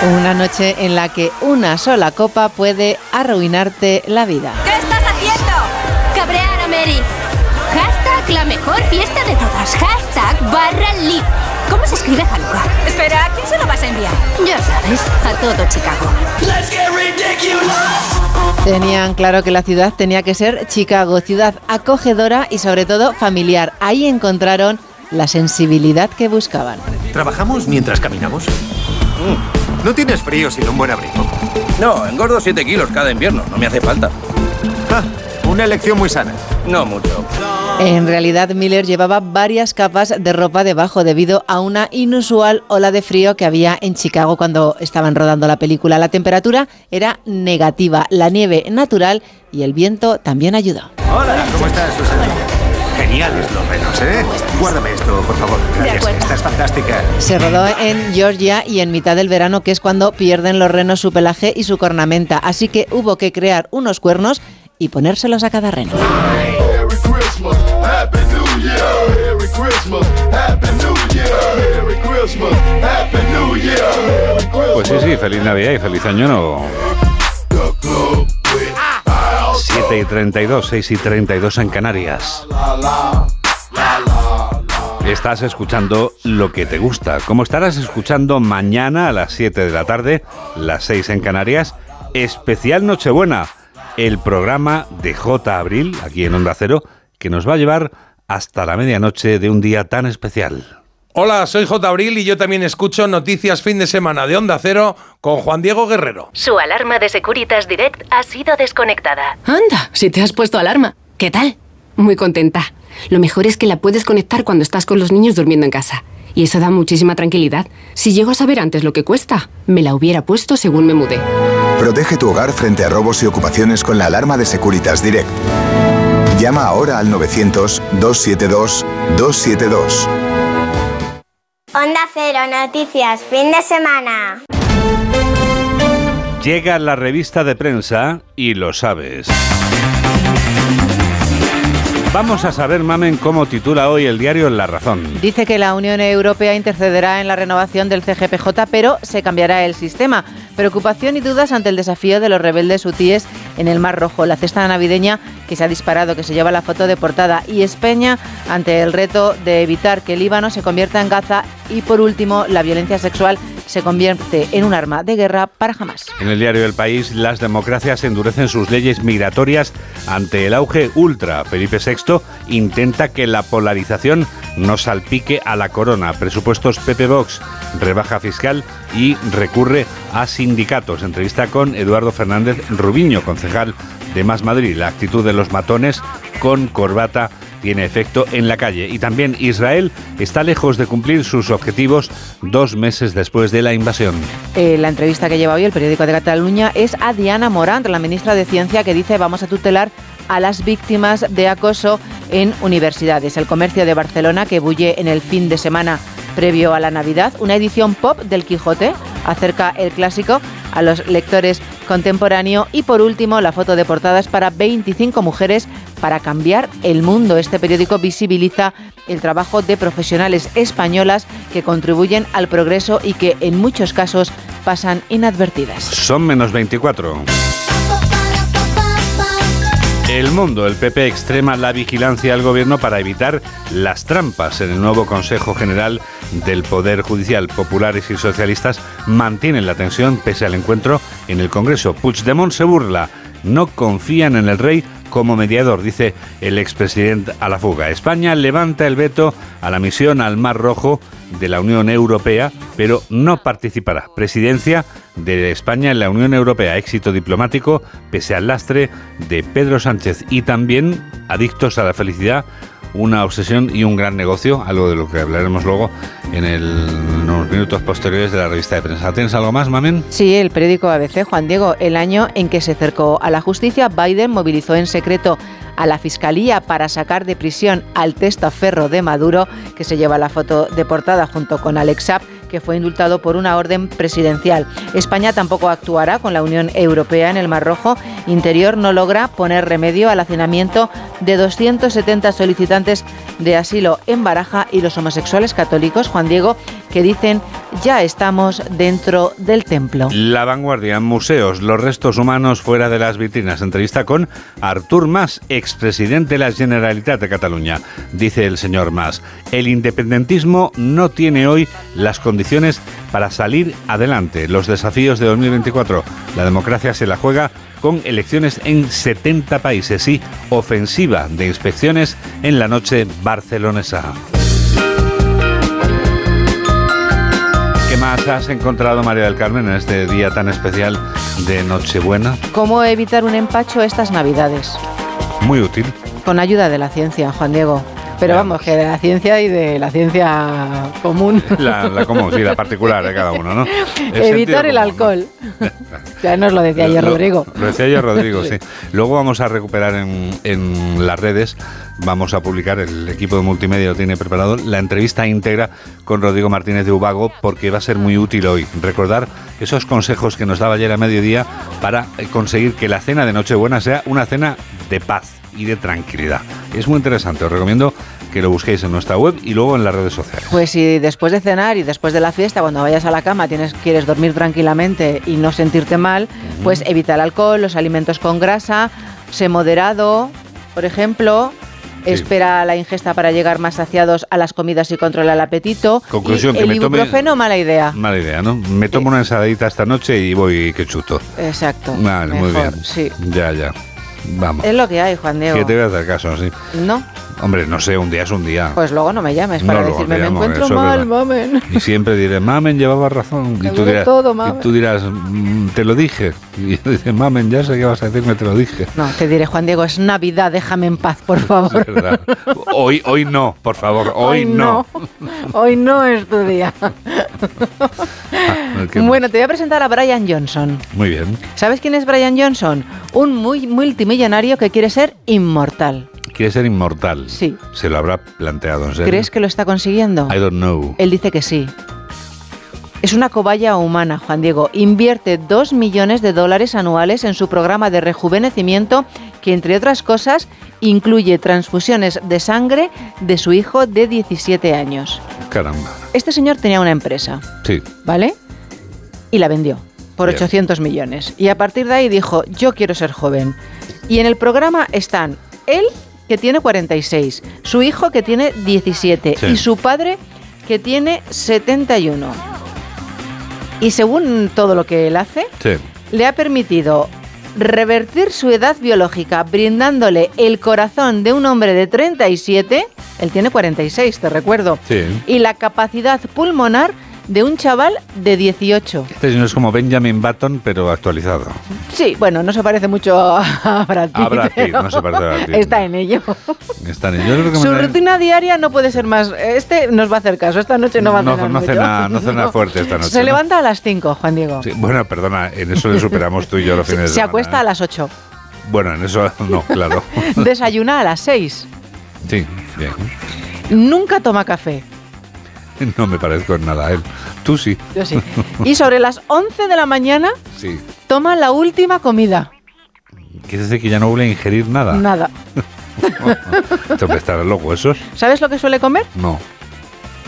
Una noche en la que una sola copa puede arruinarte la vida. ¿Qué estás haciendo? Cabrear a Mary. Hashtag la mejor fiesta de todas. Hashtag barra live. ¿Cómo se escribe Hanukkah? Espera, ¿a quién se lo vas a enviar? Ya sabes, a todo Chicago. Tenían claro que la ciudad tenía que ser Chicago, ciudad acogedora y sobre todo familiar. Ahí encontraron la sensibilidad que buscaban. ¿Trabajamos mientras caminamos? No tienes frío sin un buen abrigo. No, engordo 7 kilos cada invierno, no me hace falta. Ah, una elección muy sana. No mucho. En realidad, Miller llevaba varias capas de ropa debajo debido a una inusual ola de frío que había en Chicago cuando estaban rodando la película. La temperatura era negativa, la nieve natural y el viento también ayudó. Hola, ¿cómo estás, Susana? Geniales los renos, ¿eh? Guárdame esto, por favor. Gracias, acuerdo. esta es fantástica. Se rodó en Georgia y en mitad del verano, que es cuando pierden los renos su pelaje y su cornamenta. Así que hubo que crear unos cuernos y ponérselos a cada reno. Pues sí, sí, feliz Navidad y feliz año nuevo. 7 y 32, 6 y 32 en Canarias. Estás escuchando lo que te gusta. Como estarás escuchando mañana a las 7 de la tarde, las 6 en Canarias, especial Nochebuena, el programa de J. Abril, aquí en Onda Cero, que nos va a llevar hasta la medianoche de un día tan especial. Hola, soy J. Abril y yo también escucho Noticias Fin de Semana de Onda Cero con Juan Diego Guerrero. Su alarma de Securitas Direct ha sido desconectada. Anda, si te has puesto alarma. ¿Qué tal? Muy contenta. Lo mejor es que la puedes conectar cuando estás con los niños durmiendo en casa. Y eso da muchísima tranquilidad. Si llego a saber antes lo que cuesta, me la hubiera puesto según me mudé. Protege tu hogar frente a robos y ocupaciones con la alarma de Securitas Direct. Llama ahora al 900-272-272. Onda Cero Noticias, fin de semana. Llega la revista de prensa y lo sabes. Vamos a saber, Mamen, cómo titula hoy el diario La Razón. Dice que la Unión Europea intercederá en la renovación del CGPJ, pero se cambiará el sistema. Preocupación y dudas ante el desafío de los rebeldes hutíes en el Mar Rojo. La cesta navideña que se ha disparado, que se lleva la foto de portada. Y España ante el reto de evitar que el Líbano se convierta en Gaza. Y por último, la violencia sexual se convierte en un arma de guerra para jamás. En el diario El País, las democracias endurecen sus leyes migratorias ante el auge ultra. Felipe VI intenta que la polarización no salpique a la corona. Presupuestos Pepe Vox, rebaja fiscal y recurre a sindicatos. Entrevista con Eduardo Fernández Rubiño, concejal de Más Madrid. La actitud de los matones con corbata tiene efecto en la calle. Y también Israel está lejos de cumplir sus objetivos dos meses después de la invasión. Eh, la entrevista que lleva hoy el periódico de Cataluña es a Diana Morant, la ministra de Ciencia, que dice vamos a tutelar a las víctimas de acoso en universidades. El comercio de Barcelona, que bulle en el fin de semana previo a la Navidad, una edición pop del Quijote, acerca el clásico a los lectores contemporáneo y por último la foto de portadas para 25 mujeres para cambiar el mundo. Este periódico visibiliza el trabajo de profesionales españolas que contribuyen al progreso y que en muchos casos pasan inadvertidas. Son menos 24. El mundo, el PP extrema la vigilancia al gobierno para evitar las trampas en el nuevo Consejo General del Poder Judicial. Populares y socialistas mantienen la tensión pese al encuentro en el Congreso. Puigdemont se burla. No confían en el rey como mediador, dice el expresidente a la fuga. España levanta el veto a la misión al Mar Rojo de la Unión Europea, pero no participará. Presidencia de España en la Unión Europea. Éxito diplomático pese al lastre de Pedro Sánchez y también adictos a la felicidad una obsesión y un gran negocio, algo de lo que hablaremos luego en, el, en los minutos posteriores de la revista de prensa. ¿Tienes algo más, Mamen? Sí, el periódico ABC, Juan Diego, el año en que se acercó a la justicia, Biden movilizó en secreto a la Fiscalía para sacar de prisión al testaferro de Maduro, que se lleva la foto de portada junto con Alex Saab, que fue indultado por una orden presidencial. España tampoco actuará con la Unión Europea en el Mar Rojo. Interior no logra poner remedio al hacinamiento de 270 solicitantes de asilo en Baraja y los homosexuales católicos, Juan Diego, que dicen ya estamos dentro del templo. La vanguardia, museos, los restos humanos fuera de las vitrinas. Entrevista con Artur Mas, expresidente de la Generalitat de Cataluña. Dice el señor Mas, el independentismo no tiene hoy las condiciones para salir adelante. Los desafíos de 2024, la democracia se la juega con elecciones en 70 países y ofensiva de inspecciones en la noche barcelonesa. ¿Qué más has encontrado, María del Carmen, en este día tan especial de Nochebuena? ¿Cómo evitar un empacho estas Navidades? Muy útil. Con ayuda de la ciencia, Juan Diego. Pero vamos, que de la ciencia y de la ciencia común. La, la común, sí, la particular de cada uno, ¿no? El Evitar el alcohol. ya nos lo decía ayer Rodrigo. Lo decía yo Rodrigo, sí. Luego vamos a recuperar en, en las redes, vamos a publicar, el equipo de multimedia lo tiene preparado, la entrevista íntegra con Rodrigo Martínez de Ubago, porque va a ser muy útil hoy. Recordar esos consejos que nos daba ayer a mediodía para conseguir que la cena de Nochebuena sea una cena de paz y de tranquilidad. Es muy interesante, os recomiendo que lo busquéis en nuestra web y luego en las redes sociales. Pues si después de cenar y después de la fiesta, cuando vayas a la cama, tienes, quieres dormir tranquilamente y no sentirte mal, pues evita el alcohol, los alimentos con grasa, sé moderado, por ejemplo. Espera la ingesta para llegar más saciados a las comidas y controla el apetito. Conclusión, Y que el me tome- ibuprofeno, mala idea. Mala idea, ¿no? Me tomo una ensaladita esta noche y voy que chuto. Exacto. Vale, muy Mejor, bien. Sí. Ya, ya. Vamos. Es lo que hay, Juan Diego. Que te voy a hacer caso, sí. No, Hombre, no sé, un día es un día. pues luego no me llames para No, decirme me encuentro mal, mamen. Y siempre diré, mamen llevaba razón. Y tú dirás, todo, y tú dirás "Mm, te lo dije. Y yo dices, mamen, ya sé que vas a decirme, te lo dije. No, te diré, Juan Diego, es Navidad, déjame en paz, por favor. Es verdad. Hoy, hoy no, por favor, hoy, no. Hoy no es tu día. Qué Bueno, te voy a presentar a Brian Johnson. Muy bien. ¿Sabes quién es Brian Johnson? Un muy multimillonario que quiere ser inmortal. Quiere ser inmortal. Sí. Se lo habrá planteado, ¿en serio? ¿Crees que lo está consiguiendo? I don't know. Él dice que sí. Es una cobaya humana, Juan Diego. Invierte 2 millones de dólares anuales en su programa de rejuvenecimiento que, entre otras cosas, incluye transfusiones de sangre de su hijo de 17 años. Caramba. Este señor tenía una empresa, Sí. ¿vale? Y la vendió por Bien. 800 millones. Y a partir de ahí dijo, yo quiero ser joven. Y en el programa están él, que tiene 46, su hijo, que tiene 17, Sí. y su padre, que tiene 71. Y según todo lo que él hace, Sí. le ha permitido revertir su edad biológica brindándole el corazón de un hombre de 37, él tiene 46, te recuerdo, Sí. y la capacidad pulmonar de un chaval de 18. Este señor es como Benjamin Button, pero actualizado. Sí, bueno, no se parece mucho a Brad Pitt. A Brad Pitt, no se parece a Brad Pitt. Está en ello. Están en- que Su rutina diaria no puede ser más. Este nos va a hacer caso. Esta noche no va a no, cenar no mucho. cena, no cena fuerte esta noche. Se ¿no? levanta a las 5, Juan Diego. Sí, bueno, perdona, en eso le superamos tú y yo los fines de Se semana. acuesta a ¿eh? las 8. Bueno, en eso no, claro. Desayuna a las 6. Sí, bien. Nunca toma café. No me parezco en nada a él. Tú sí. Yo sí. Y sobre las 11 de la mañana Sí. toma la última comida. Quiere decir que ya no vuelve a ingerir nada. Nada. ¿Te estarán los huesos? ¿Sabes lo que suele comer? No.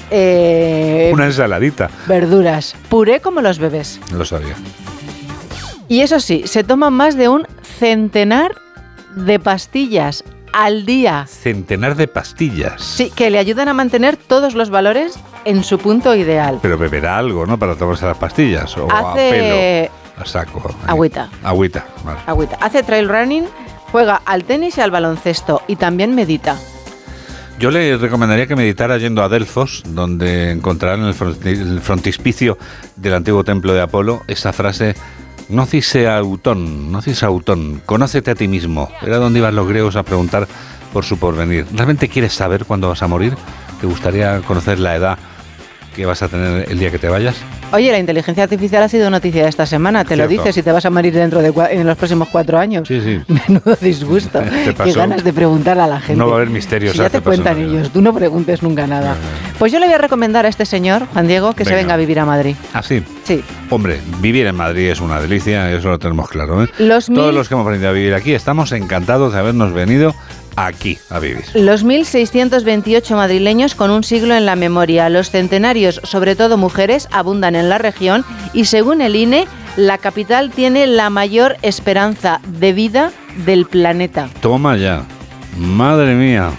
Eh, Una ensaladita. verduras, puré como los bebés. Lo sabía. Y eso sí, se toman más de un centenar de pastillas al día. Centenar de pastillas. Sí, que le ayudan a mantener todos los valores en su punto ideal. Pero beberá algo, ¿no? Para tomarse las pastillas. O a Hace pelo. A saco. agüita, Agüita. Vale. agüita. Hace trail running, juega al tenis y al baloncesto y también medita. Yo le recomendaría que meditara yendo a Delfos, donde encontrará en el frontispicio del antiguo templo de Apolo esa frase Nocise autón, nocise autón, conócete a ti mismo. Era donde iban los griegos a preguntar por su porvenir. ¿Realmente quieres saber cuándo vas a morir? ¿Te gustaría conocer la edad que vas a tener el día que te vayas? Oye, la inteligencia artificial ha sido noticia esta semana, te lo dices, y te vas a morir dentro de en los próximos cuatro años. Sí, sí. Menudo disgusto. Qué ganas de preguntar a la gente. No va a haber misterios. Si ya te cuentan personas. ellos, tú no preguntes nunca nada. Pues yo le voy a recomendar a este señor, Juan Diego, que se Venga. venga a vivir a Madrid. ¿Ah, sí? Sí. Hombre, vivir en Madrid es una delicia, eso lo tenemos claro. ¿eh? Los Todos mil- los que hemos venido a vivir aquí estamos encantados de habernos venido aquí a vivir. Los 1.628 madrileños con un siglo en la memoria. Los centenarios, sobre todo mujeres, abundan en la región y según el INE, la capital tiene la mayor esperanza de vida del planeta. Toma ya. Madre mía.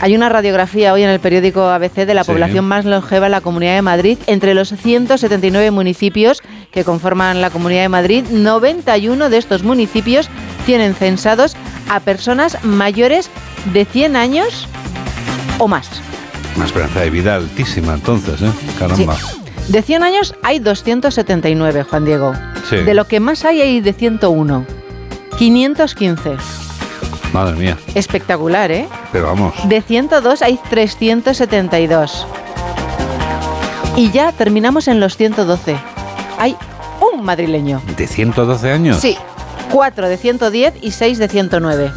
Hay una radiografía hoy en el periódico ABC de la Sí. población más longeva en la Comunidad de Madrid. Entre los 179 municipios que conforman la Comunidad de Madrid, 91 de estos municipios tienen censados a personas mayores de 100 años o más. Una esperanza de vida altísima entonces, ¿eh? Caramba. De 100 años hay 279, Juan Diego. Sí. De lo que más hay hay de 101. 515. Madre mía. Espectacular, ¿eh? Pero vamos. De 102 hay 372. Y ya terminamos en los 112. Hay un madrileño. ¿De 112 años? Sí, 4 de 110 y 6 de 109.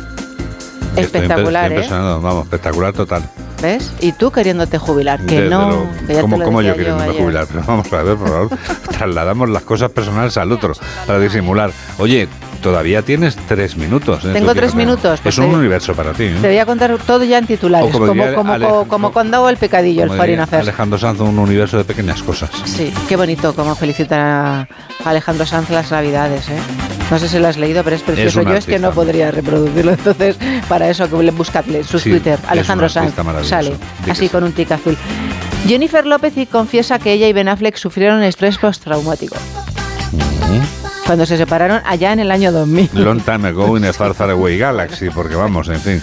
Estoy Espectacular, ¿eh? Vamos, espectacular total. ¿Ves? Y tú queriéndote jubilar, que Desde no. luego. que ya te ¿Cómo, lo cómo yo ayer. jubilar? Pero vamos a ver, por favor. Trasladamos las cosas personales al otro para disimular. Oye, todavía tienes tres minutos. ¿eh? Tengo tres minutos, pues Es un te- universo para ti. ¿eh? Te voy a contar todo ya en titulares, O como como, como, el pecadillo, el diría farinacer. Alejandro Sanz, un universo de pequeñas cosas. Sí, qué bonito como felicitan a Alejandro Sanz las navidades, ¿eh? No sé si lo has leído, pero es precioso. Yo es que no podría reproducirlo, entonces para eso que buscadle su Sí, Twitter, Alejandro Sanz, sale así sí. con un tic azul. Jennifer López y confiesa que ella y Ben Affleck sufrieron estrés postraumático cuando se separaron allá en el año 2000. Long time ago in a far, far away galaxy, porque vamos, en fin.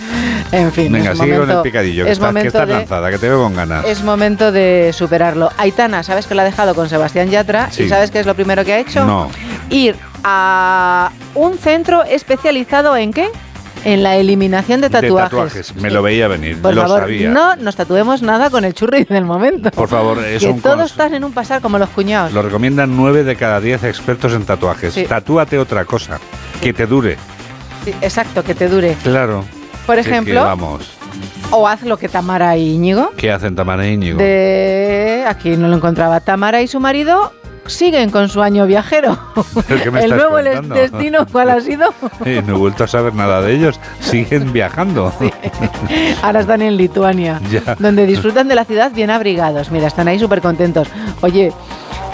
En fin, Venga, sigue con el momento- picadillo, que es estás, que momento estás de- lanzada, que te veo con ganas. Es momento de superarlo. Aitana, ¿sabes que lo ha dejado con Sebastián Yatra? Sí. ¿Y sabes qué es lo primero que ha hecho? No. Ir a un centro especializado en qué? En la eliminación de De tatuajes. tatuajes, me lo veía venir, Por lo favor, sabía. no nos tatuemos nada con el churri del momento. Por favor, es que un todos están en un pasar como los cuñados. Lo recomiendan 9 de cada 10 expertos en tatuajes. Sí. Tatúate otra cosa, que te dure. Sí, exacto, que te dure. Claro. Por Es que, ejemplo, vamos, o haz lo que Tamara y Íñigo. ¿qué hacen Tamara y Íñigo? De aquí no lo encontraba. Tamara y su marido siguen con su año viajero. ¿Pero qué me El nuevo contando? destino, ¿cuál ha sido? No he vuelto a saber nada de ellos. Siguen viajando. Ahora están en Lituania, Ya. donde disfrutan de la ciudad bien abrigados. Mira, están ahí súper contentos. Oye,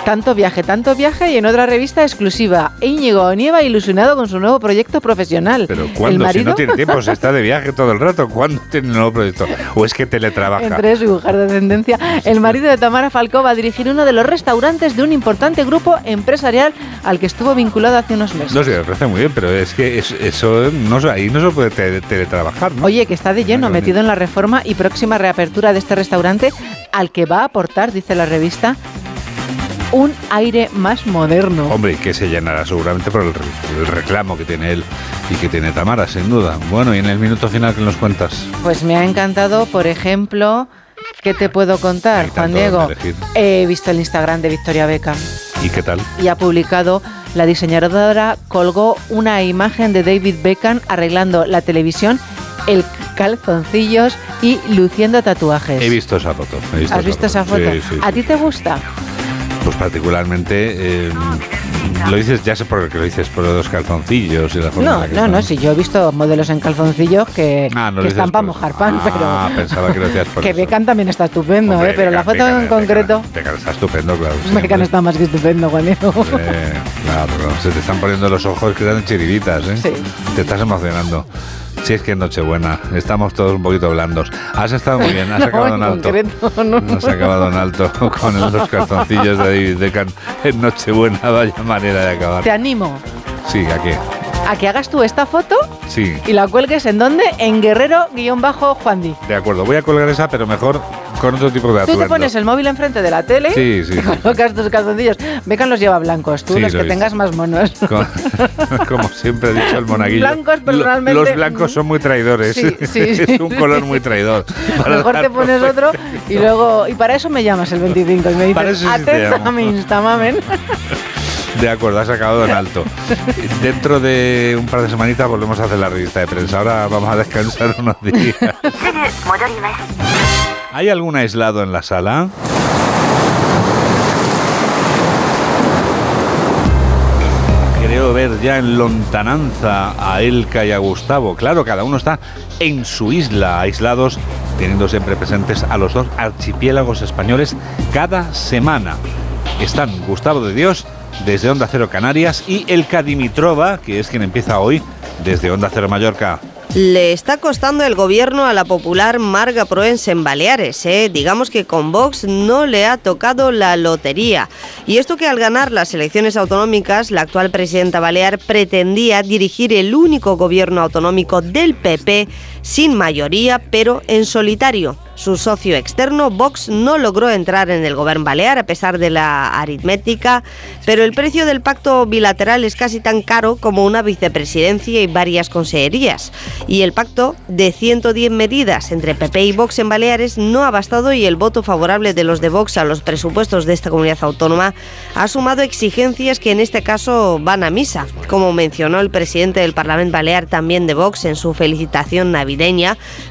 tanto viaje, tanto viaje y en otra revista exclusiva, Íñigo Onieva ilusionado con su nuevo proyecto profesional. Pero ¿cuándo? Si no tiene tiempo, se está de viaje todo el rato. ¿Cuándo tiene un nuevo proyecto? ¿O es que teletrabaja? entre su mujer de descendencia, el marido de Tamara Falcó va a dirigir uno de los restaurantes de un importante grupo empresarial al que estuvo vinculado hace unos meses. No sé, me parece muy bien, pero es que es- eso no, ahí no se puede te- teletrabajar, ¿no? Oye, que está de lleno, metido en la reforma y próxima reapertura de este restaurante, al que va a aportar, dice la revista, un aire más moderno. Hombre, y que se llenará seguramente por el, re- el reclamo que tiene él y que tiene Tamara, sin duda. Bueno, y en el minuto final que nos cuentas. Pues me ha encantado, por ejemplo, ¿qué te puedo contar, Juan Diego? He visto el Instagram de Victoria Beckham ¿Y qué tal? y ha publicado, la diseñadora colgó una imagen de David Beckham arreglando la televisión, el calzoncillos y luciendo tatuajes. He visto esa foto. he ¿Has visto esa foto? Sí, sí, ¿A sí. ti te gusta? Pues particularmente eh, Lo dices, ya sé por qué lo dices, por los calzoncillos y la forma en No, la que no, son. no, si yo he visto modelos en calzoncillos que, Ah, no que están para mojar pan, Ah, pensaba que lo decías pero por que eso. Beckham también está estupendo, Hombre, ¿eh? pero la foto en concreto, Beckham está estupendo, claro. Siempre. está más que estupendo, Juan Diego. Eh, claro, se te están poniendo los ojos que dan chiribitas, ¿eh? Sí. Te estás emocionando. Si es que es Nochebuena, estamos todos un poquito blandos. Has estado muy bien, has No, acabado en en alto. concreto, no. Has acabado en alto con los calzoncillos de David Beckham en Nochebuena, vaya manera de acabar. Te animo Sí, ¿a qué? a que hagas tú esta foto Sí, y la cuelgues en dónde? En Guerrero-Juan Di. de acuerdo. Voy a colgar esa, pero mejor con otro tipo de Tú atuendo. te pones el móvil enfrente de la tele Sí, sí, y sí. colocas tus calzoncillos. Beckham los lleva blancos, tú Sí, los lo que tengas más monos. Con- como siempre ha dicho el monaguillo. Blancos, lo- Los blancos son muy traidores. Sí, sí, sí. es un color muy traidor. Mejor te pones otro y luego y para eso me llamas el 25 y me dices te atenta a llamo". mi Instamamen. De acuerdo, has acabado en alto. Dentro de un par de semanitas volvemos a hacer la revista de prensa. Ahora vamos a descansar unos días. ¿Hay algún aislado en la sala? Creo ver ya en lontananza a Elka y a Gustavo. Claro, cada uno está en su isla, aislados, teniendo siempre presentes a los dos archipiélagos españoles cada semana. Están Gustavo de Dios desde Onda Cero Canarias y Elka Dimitrova, que es quien empieza hoy desde Onda Cero Mallorca. Le está costando el gobierno a la popular Marga Proens en Baleares. ¿eh? Digamos que con Vox no le ha tocado la lotería. Y esto que al ganar las elecciones autonómicas, la actual presidenta balear pretendía dirigir el único gobierno autonómico del PP sin mayoría, pero en solitario. Su socio externo, Vox, no logró entrar en el gobierno balear a pesar de la aritmética, pero el precio del pacto bilateral es casi tan caro como una vicepresidencia y varias consejerías. Y el pacto de 110 medidas entre PP y Vox en Baleares no ha bastado y el voto favorable de los de Vox a los presupuestos de esta comunidad autónoma ha sumado exigencias que en este caso van a misa, como mencionó el presidente del Parlamento Balear también de Vox en su felicitación navideña,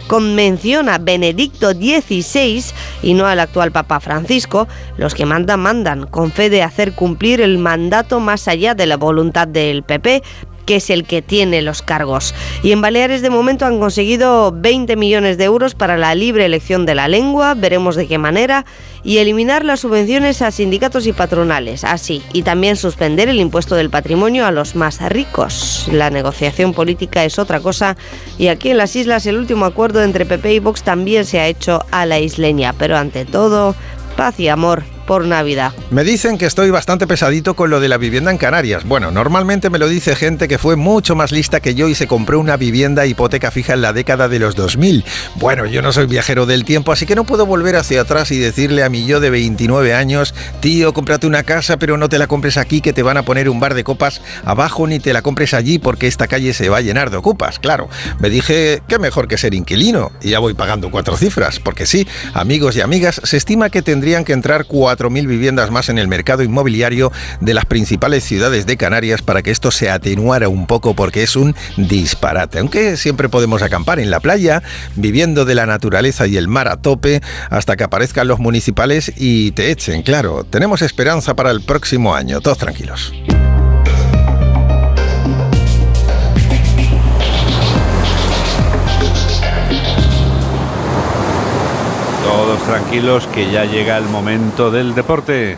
con mención a Benedicto XVI y no al actual Papa Francisco, los que mandan, mandan, con fe de hacer cumplir el mandato más allá de la voluntad del PP, que es el que tiene los cargos. Y en Baleares de momento han conseguido 20 millones de euros para la libre elección de la lengua, veremos de qué manera, y eliminar las subvenciones a sindicatos y patronales, así, y también suspender el impuesto del patrimonio a los más ricos. La negociación política es otra cosa, y aquí en las islas el último acuerdo entre PP y Vox también se ha hecho a la isleña, pero ante todo, paz y amor por Navidad. Me dicen que estoy bastante pesadito con lo de la vivienda en Canarias. Bueno, normalmente me lo dice gente que fue mucho más lista que yo y se compró una vivienda hipoteca fija en la década de los 2000. Bueno, yo no soy viajero del tiempo, así que no puedo volver hacia atrás y decirle a mi yo de 29 años, tío, cómprate una casa, pero no te la compres aquí que te van a poner un bar de copas abajo ni te la compres allí porque esta calle se va a llenar de ocupas. Claro, me dije, qué mejor que ser inquilino y ya voy pagando cuatro cifras, porque sí, amigos y amigas, se estima que tendrían que entrar 4.000 viviendas más en el mercado inmobiliario de las principales ciudades de Canarias para que esto se atenuara un poco porque es un disparate. Aunque siempre podemos acampar en la playa, viviendo de la naturaleza y el mar a tope, hasta que aparezcan los municipales y te echen, claro. Tenemos esperanza para el próximo año, todos tranquilos. Todos tranquilos que ya llega el momento del deporte.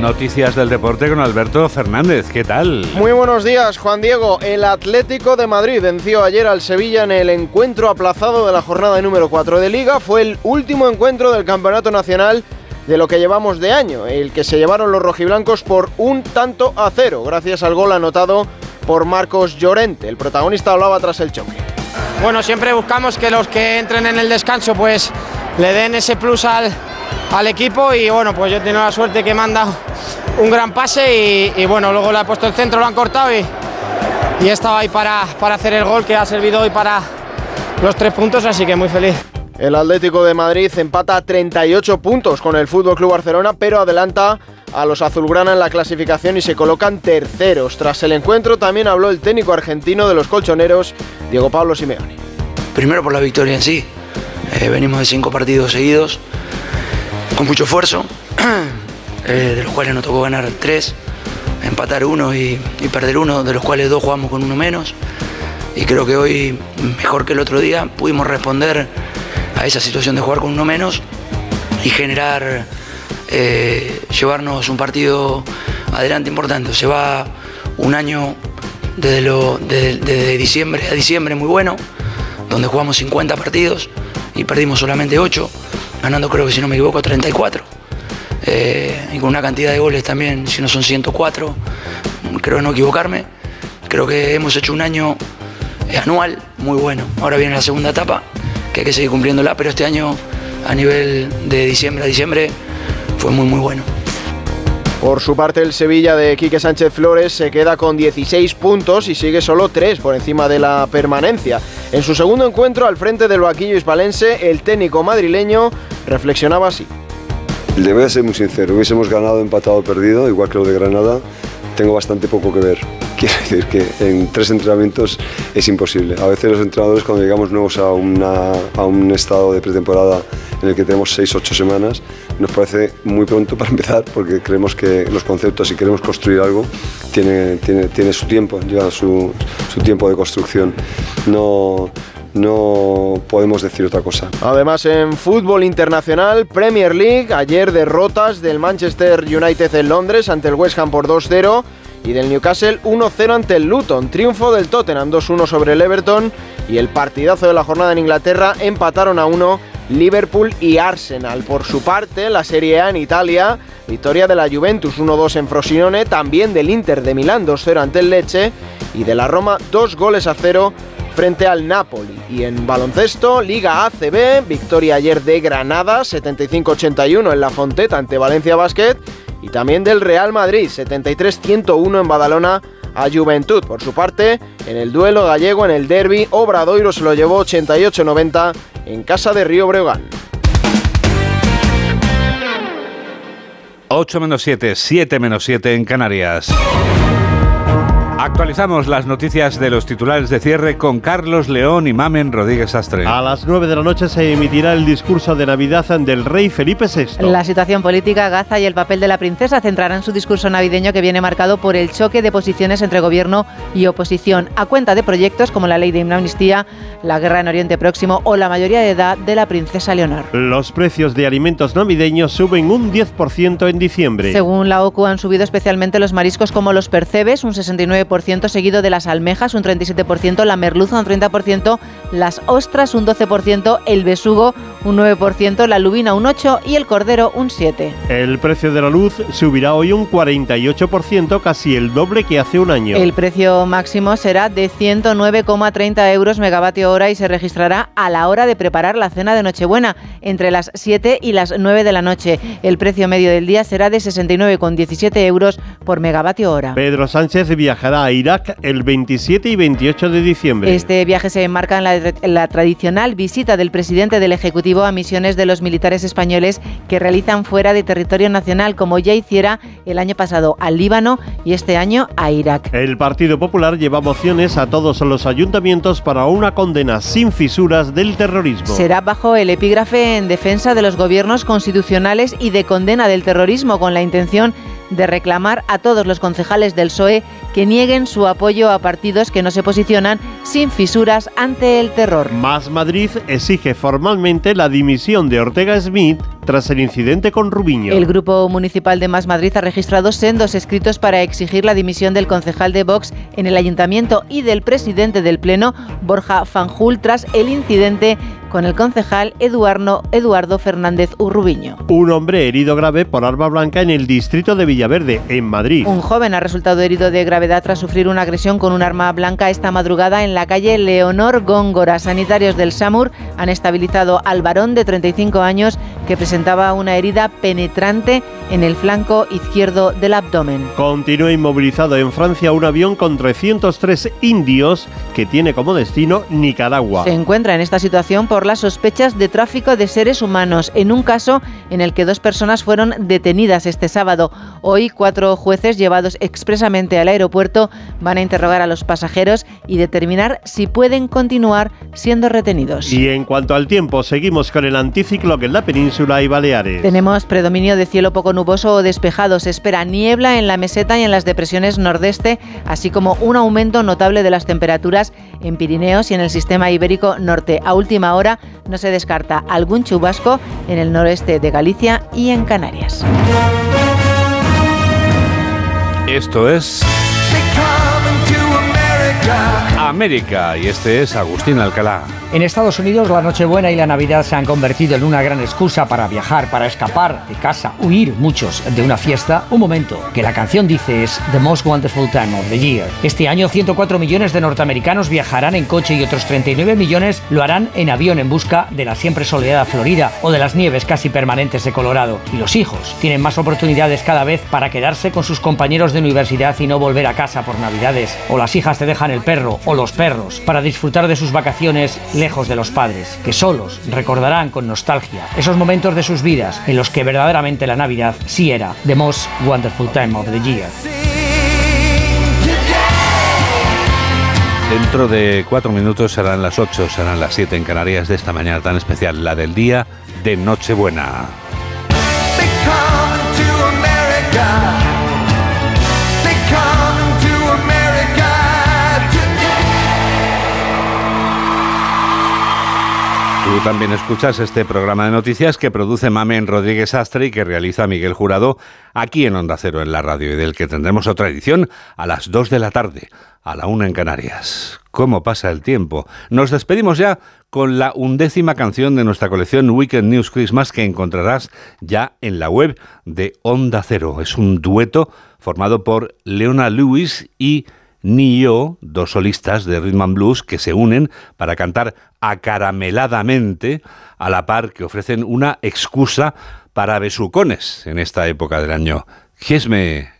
Noticias del deporte con Alberto Fernández. ¿Qué tal? Muy buenos días, Juan Diego. El Atlético de Madrid venció ayer al Sevilla en el encuentro aplazado de la jornada número 4 de Liga. Fue el último encuentro del Campeonato Nacional de lo que llevamos de año, el que se llevaron los rojiblancos por un tanto a cero, gracias al gol anotado por Marcos Llorente. El protagonista hablaba tras el choque. Bueno, siempre buscamos que los que entren en el descanso pues le den ese plus al, al equipo y bueno, pues yo he tenido la suerte que me han dado un gran pase y, bueno, luego le he puesto el centro, lo han cortado y, y he estado ahí para, para hacer el gol que ha servido hoy para los tres puntos, así que muy feliz. El Atlético de Madrid empata 38 puntos con el Fútbol Club Barcelona, pero adelanta a los azulgrana en la clasificación y se colocan terceros. Tras el encuentro también habló el técnico argentino de los colchoneros, Diego Pablo Simeone. Primero por la victoria en sí. Eh, venimos de cinco partidos seguidos con mucho esfuerzo, eh, de los cuales nos tocó ganar tres, empatar uno y, y perder uno, de los cuales dos jugamos con uno menos. Y creo que hoy, mejor que el otro día, pudimos responder a esa situación de jugar con uno menos y generar, eh, llevarnos un partido adelante importante. Se va un año desde, lo, desde- diciembre a diciembre muy bueno, donde jugamos 50 partidos y perdimos solamente 8, ganando creo que si no me equivoco 34. Eh, y con una cantidad de goles también, si no son 104, creo no equivocarme. Creo que hemos hecho un año anual muy bueno. Ahora viene la segunda etapa, que hay que seguir cumpliéndola, pero este año a nivel de diciembre a diciembre fue muy muy bueno. Por su parte, el Sevilla de Quique Sánchez Flores se queda con 16 puntos y sigue solo 3 por encima de la permanencia. En su segundo encuentro al frente del vaquillo hispalense, el técnico madrileño reflexionaba así. Le voy a ser muy sincero, hubiésemos ganado, empatado perdido, igual que lo de Granada, tengo bastante poco que ver. Quiero decir que en tres entrenamientos es imposible. A veces los entrenadores cuando llegamos nuevos a, una- a un estado de pretemporada en el que tenemos seis, ocho semanas, nos parece muy pronto para empezar porque creemos que los conceptos, si queremos construir algo, tiene, tiene, tiene su tiempo, lleva su, su tiempo de construcción. No, no podemos decir otra cosa. Además, en fútbol internacional, Premier League, ayer derrotas del Manchester United en Londres ante el West Ham por 2-0 y del Newcastle 1-0 ante el Luton. Triunfo del Tottenham 2-1 sobre el Everton y el partidazo de la jornada en Inglaterra empataron a 1 Liverpool y Arsenal. Por su parte, la Serie A en Italia, victoria de la Juventus 1-2 en Frosinone, también del Inter de Milán 2-0 ante el Lecce y de la Roma 2 goles a 0 frente al Napoli. Y en baloncesto, Liga ACB, victoria ayer de Granada, 75-81 en la Fonteta ante Valencia Basket. Y también del Real Madrid, 73-101 en Badalona a Juventud. Por su parte, en el duelo gallego, en el derby, Obradoiro se lo llevó 88-90 en casa de Río Breogán. 8 menos 7, 7 menos 7 en Canarias. Actualizamos las noticias de los titulares de cierre con Carlos León y Mamen Rodríguez Astre. A las 9 de la noche se emitirá el discurso de Navidad del rey Felipe VI. La situación política, Gaza y el papel de la princesa centrarán su discurso navideño que viene marcado por el choque de posiciones entre gobierno y oposición, a cuenta de proyectos como la ley de amnistía, la guerra en Oriente Próximo o la mayoría de edad de la princesa Leonor. Los precios de alimentos navideños suben un 10% en diciembre. Según la OCU han subido especialmente los mariscos como los percebes, un 69%, seguido de las almejas, un 37%, la merluza, un 30%, las ostras, un 12%, el besugo, un 9%, la lubina, un 8% y el cordero, un 7%. El precio de la luz subirá hoy un 48%, casi el doble que hace un año. El precio máximo será de 109,30 euros megavatio hora y se registrará a la hora de preparar la cena de Nochebuena, entre las 7 y las 9 de la noche. El precio medio del día será de 69,17 euros por megavatio hora. Pedro Sánchez viajará a Irak el 27 y 28 de diciembre. Este viaje se enmarca en la, en la tradicional visita del presidente del Ejecutivo a misiones de los militares españoles que realizan fuera de territorio nacional, como ya hiciera el año pasado al Líbano y este año a Irak. El Partido Popular lleva mociones a todos los ayuntamientos para una condena sin fisuras del terrorismo. Será bajo el epígrafe en defensa de los gobiernos constitucionales y de condena del terrorismo, con la intención de reclamar a todos los concejales del PSOE que nieguen su apoyo a partidos que no se posicionan sin fisuras ante el terror. Más Madrid exige formalmente la dimisión de Ortega Smith tras el incidente con Rubiño. El Grupo Municipal de Más Madrid ha registrado sendos escritos para exigir la dimisión del concejal de Vox en el ayuntamiento y del presidente del Pleno, Borja Fanjul, tras el incidente con el concejal Eduardo, Eduardo Fernández Urrubiño. Un hombre herido grave por arma blanca en el distrito de Villaverde, en Madrid. Un joven ha resultado herido de gravedad tras sufrir una agresión con un arma blanca esta madrugada en la calle Leonor Góngora. Sanitarios del SAMUR han estabilizado al varón de 35 años que presentaba una herida penetrante en el flanco izquierdo del abdomen. Continúa inmovilizado en Francia un avión con 303 indios que tiene como destino Nicaragua. Se encuentra en esta situación por las sospechas de tráfico de seres humanos, en un caso en el que dos personas fueron detenidas este sábado. Hoy, cuatro jueces llevados expresamente al aeropuerto van a interrogar a los pasajeros y determinar si pueden continuar siendo retenidos. Y en cuanto al tiempo, seguimos con el anticiclo que en la península y Baleares. Tenemos predominio de cielo poco nuboso o despejado. Se espera niebla en la meseta y en las depresiones nordeste, así como un aumento notable de las temperaturas en Pirineos y en el sistema ibérico norte. A última hora no se descarta algún chubasco en el noreste de Galicia y en Canarias. Esto es América y este es Agustín Alcalá. En Estados Unidos la Nochebuena y la Navidad se han convertido en una gran excusa para viajar, para escapar de casa, huir muchos de una fiesta. Un momento que la canción dice es The Most Wonderful Time of the Year. Este año 104 millones de norteamericanos viajarán en coche y otros 39 millones lo harán en avión en busca de la siempre soleada Florida o de las nieves casi permanentes de Colorado. Y los hijos tienen más oportunidades cada vez para quedarse con sus compañeros de universidad y no volver a casa por Navidades. O las hijas te dejan el perro o los perros para disfrutar de sus vacaciones lejos de los padres, que solos recordarán con nostalgia esos momentos de sus vidas en los que verdaderamente la Navidad sí era the most wonderful time of the year. Dentro de cuatro minutos serán las ocho, serán las siete en Canarias de esta mañana tan especial, la del día de Nochebuena. Tú también escuchas este programa de noticias que produce Mamen Rodríguez Astre y que realiza Miguel Jurado aquí en Onda Cero en la radio y del que tendremos otra edición a las 2 de la tarde, a la 1 en Canarias. ¿Cómo pasa el tiempo? Nos despedimos ya con la undécima canción de nuestra colección Weekend News Christmas que encontrarás ya en la web de Onda Cero. Es un dueto formado por Leona Lewis y Nio, dos solistas de rhythm and blues que se unen para cantar acarameladamente a la par que ofrecen una excusa para besucones en esta época del año. Kiss me,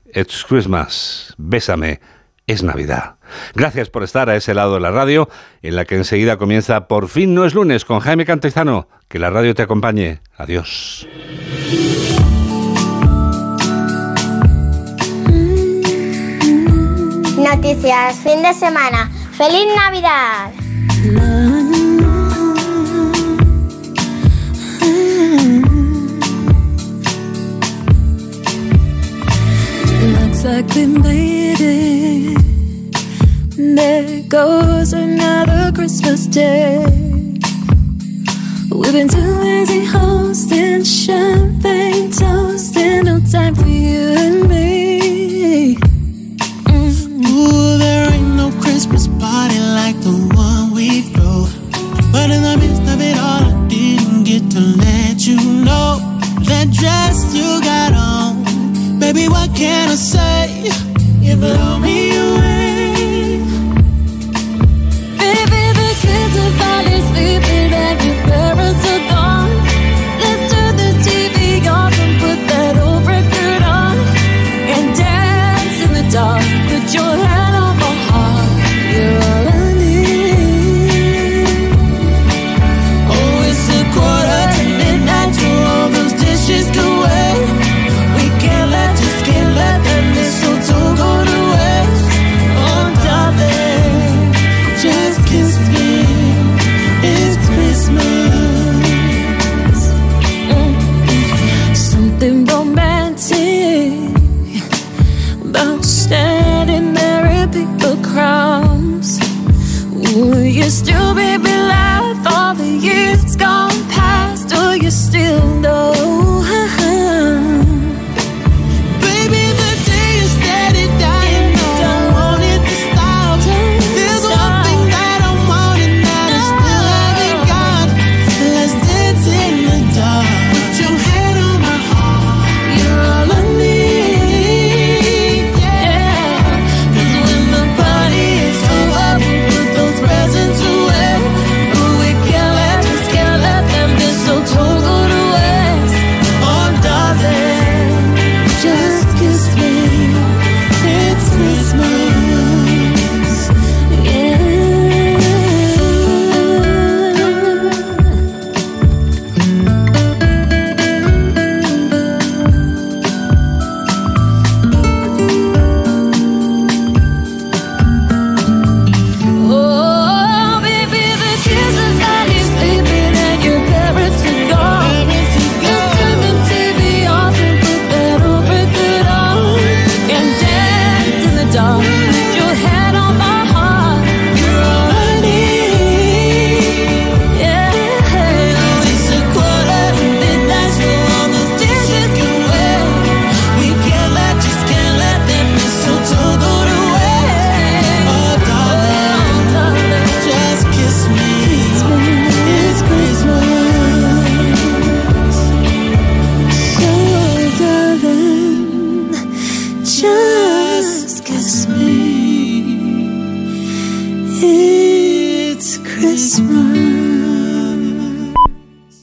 Christmas, bésame, es Navidad. Gracias por estar a ese lado de la radio, en la que enseguida comienza Por fin no es lunes con Jaime Cantezano. Que la radio te acompañe. Adiós. Noticias, fin de semana. ¡Feliz Navidad! Exactly, we made it. There goes another Christmas day. We've been too busy hosting champagne, toasting, no time for you and me. Mm-hmm. Ooh, there ain't no Christmas party like the one we throw. But in the midst of it all, I didn't get to let you know that just you. Baby, what can I say? You blow me away. you still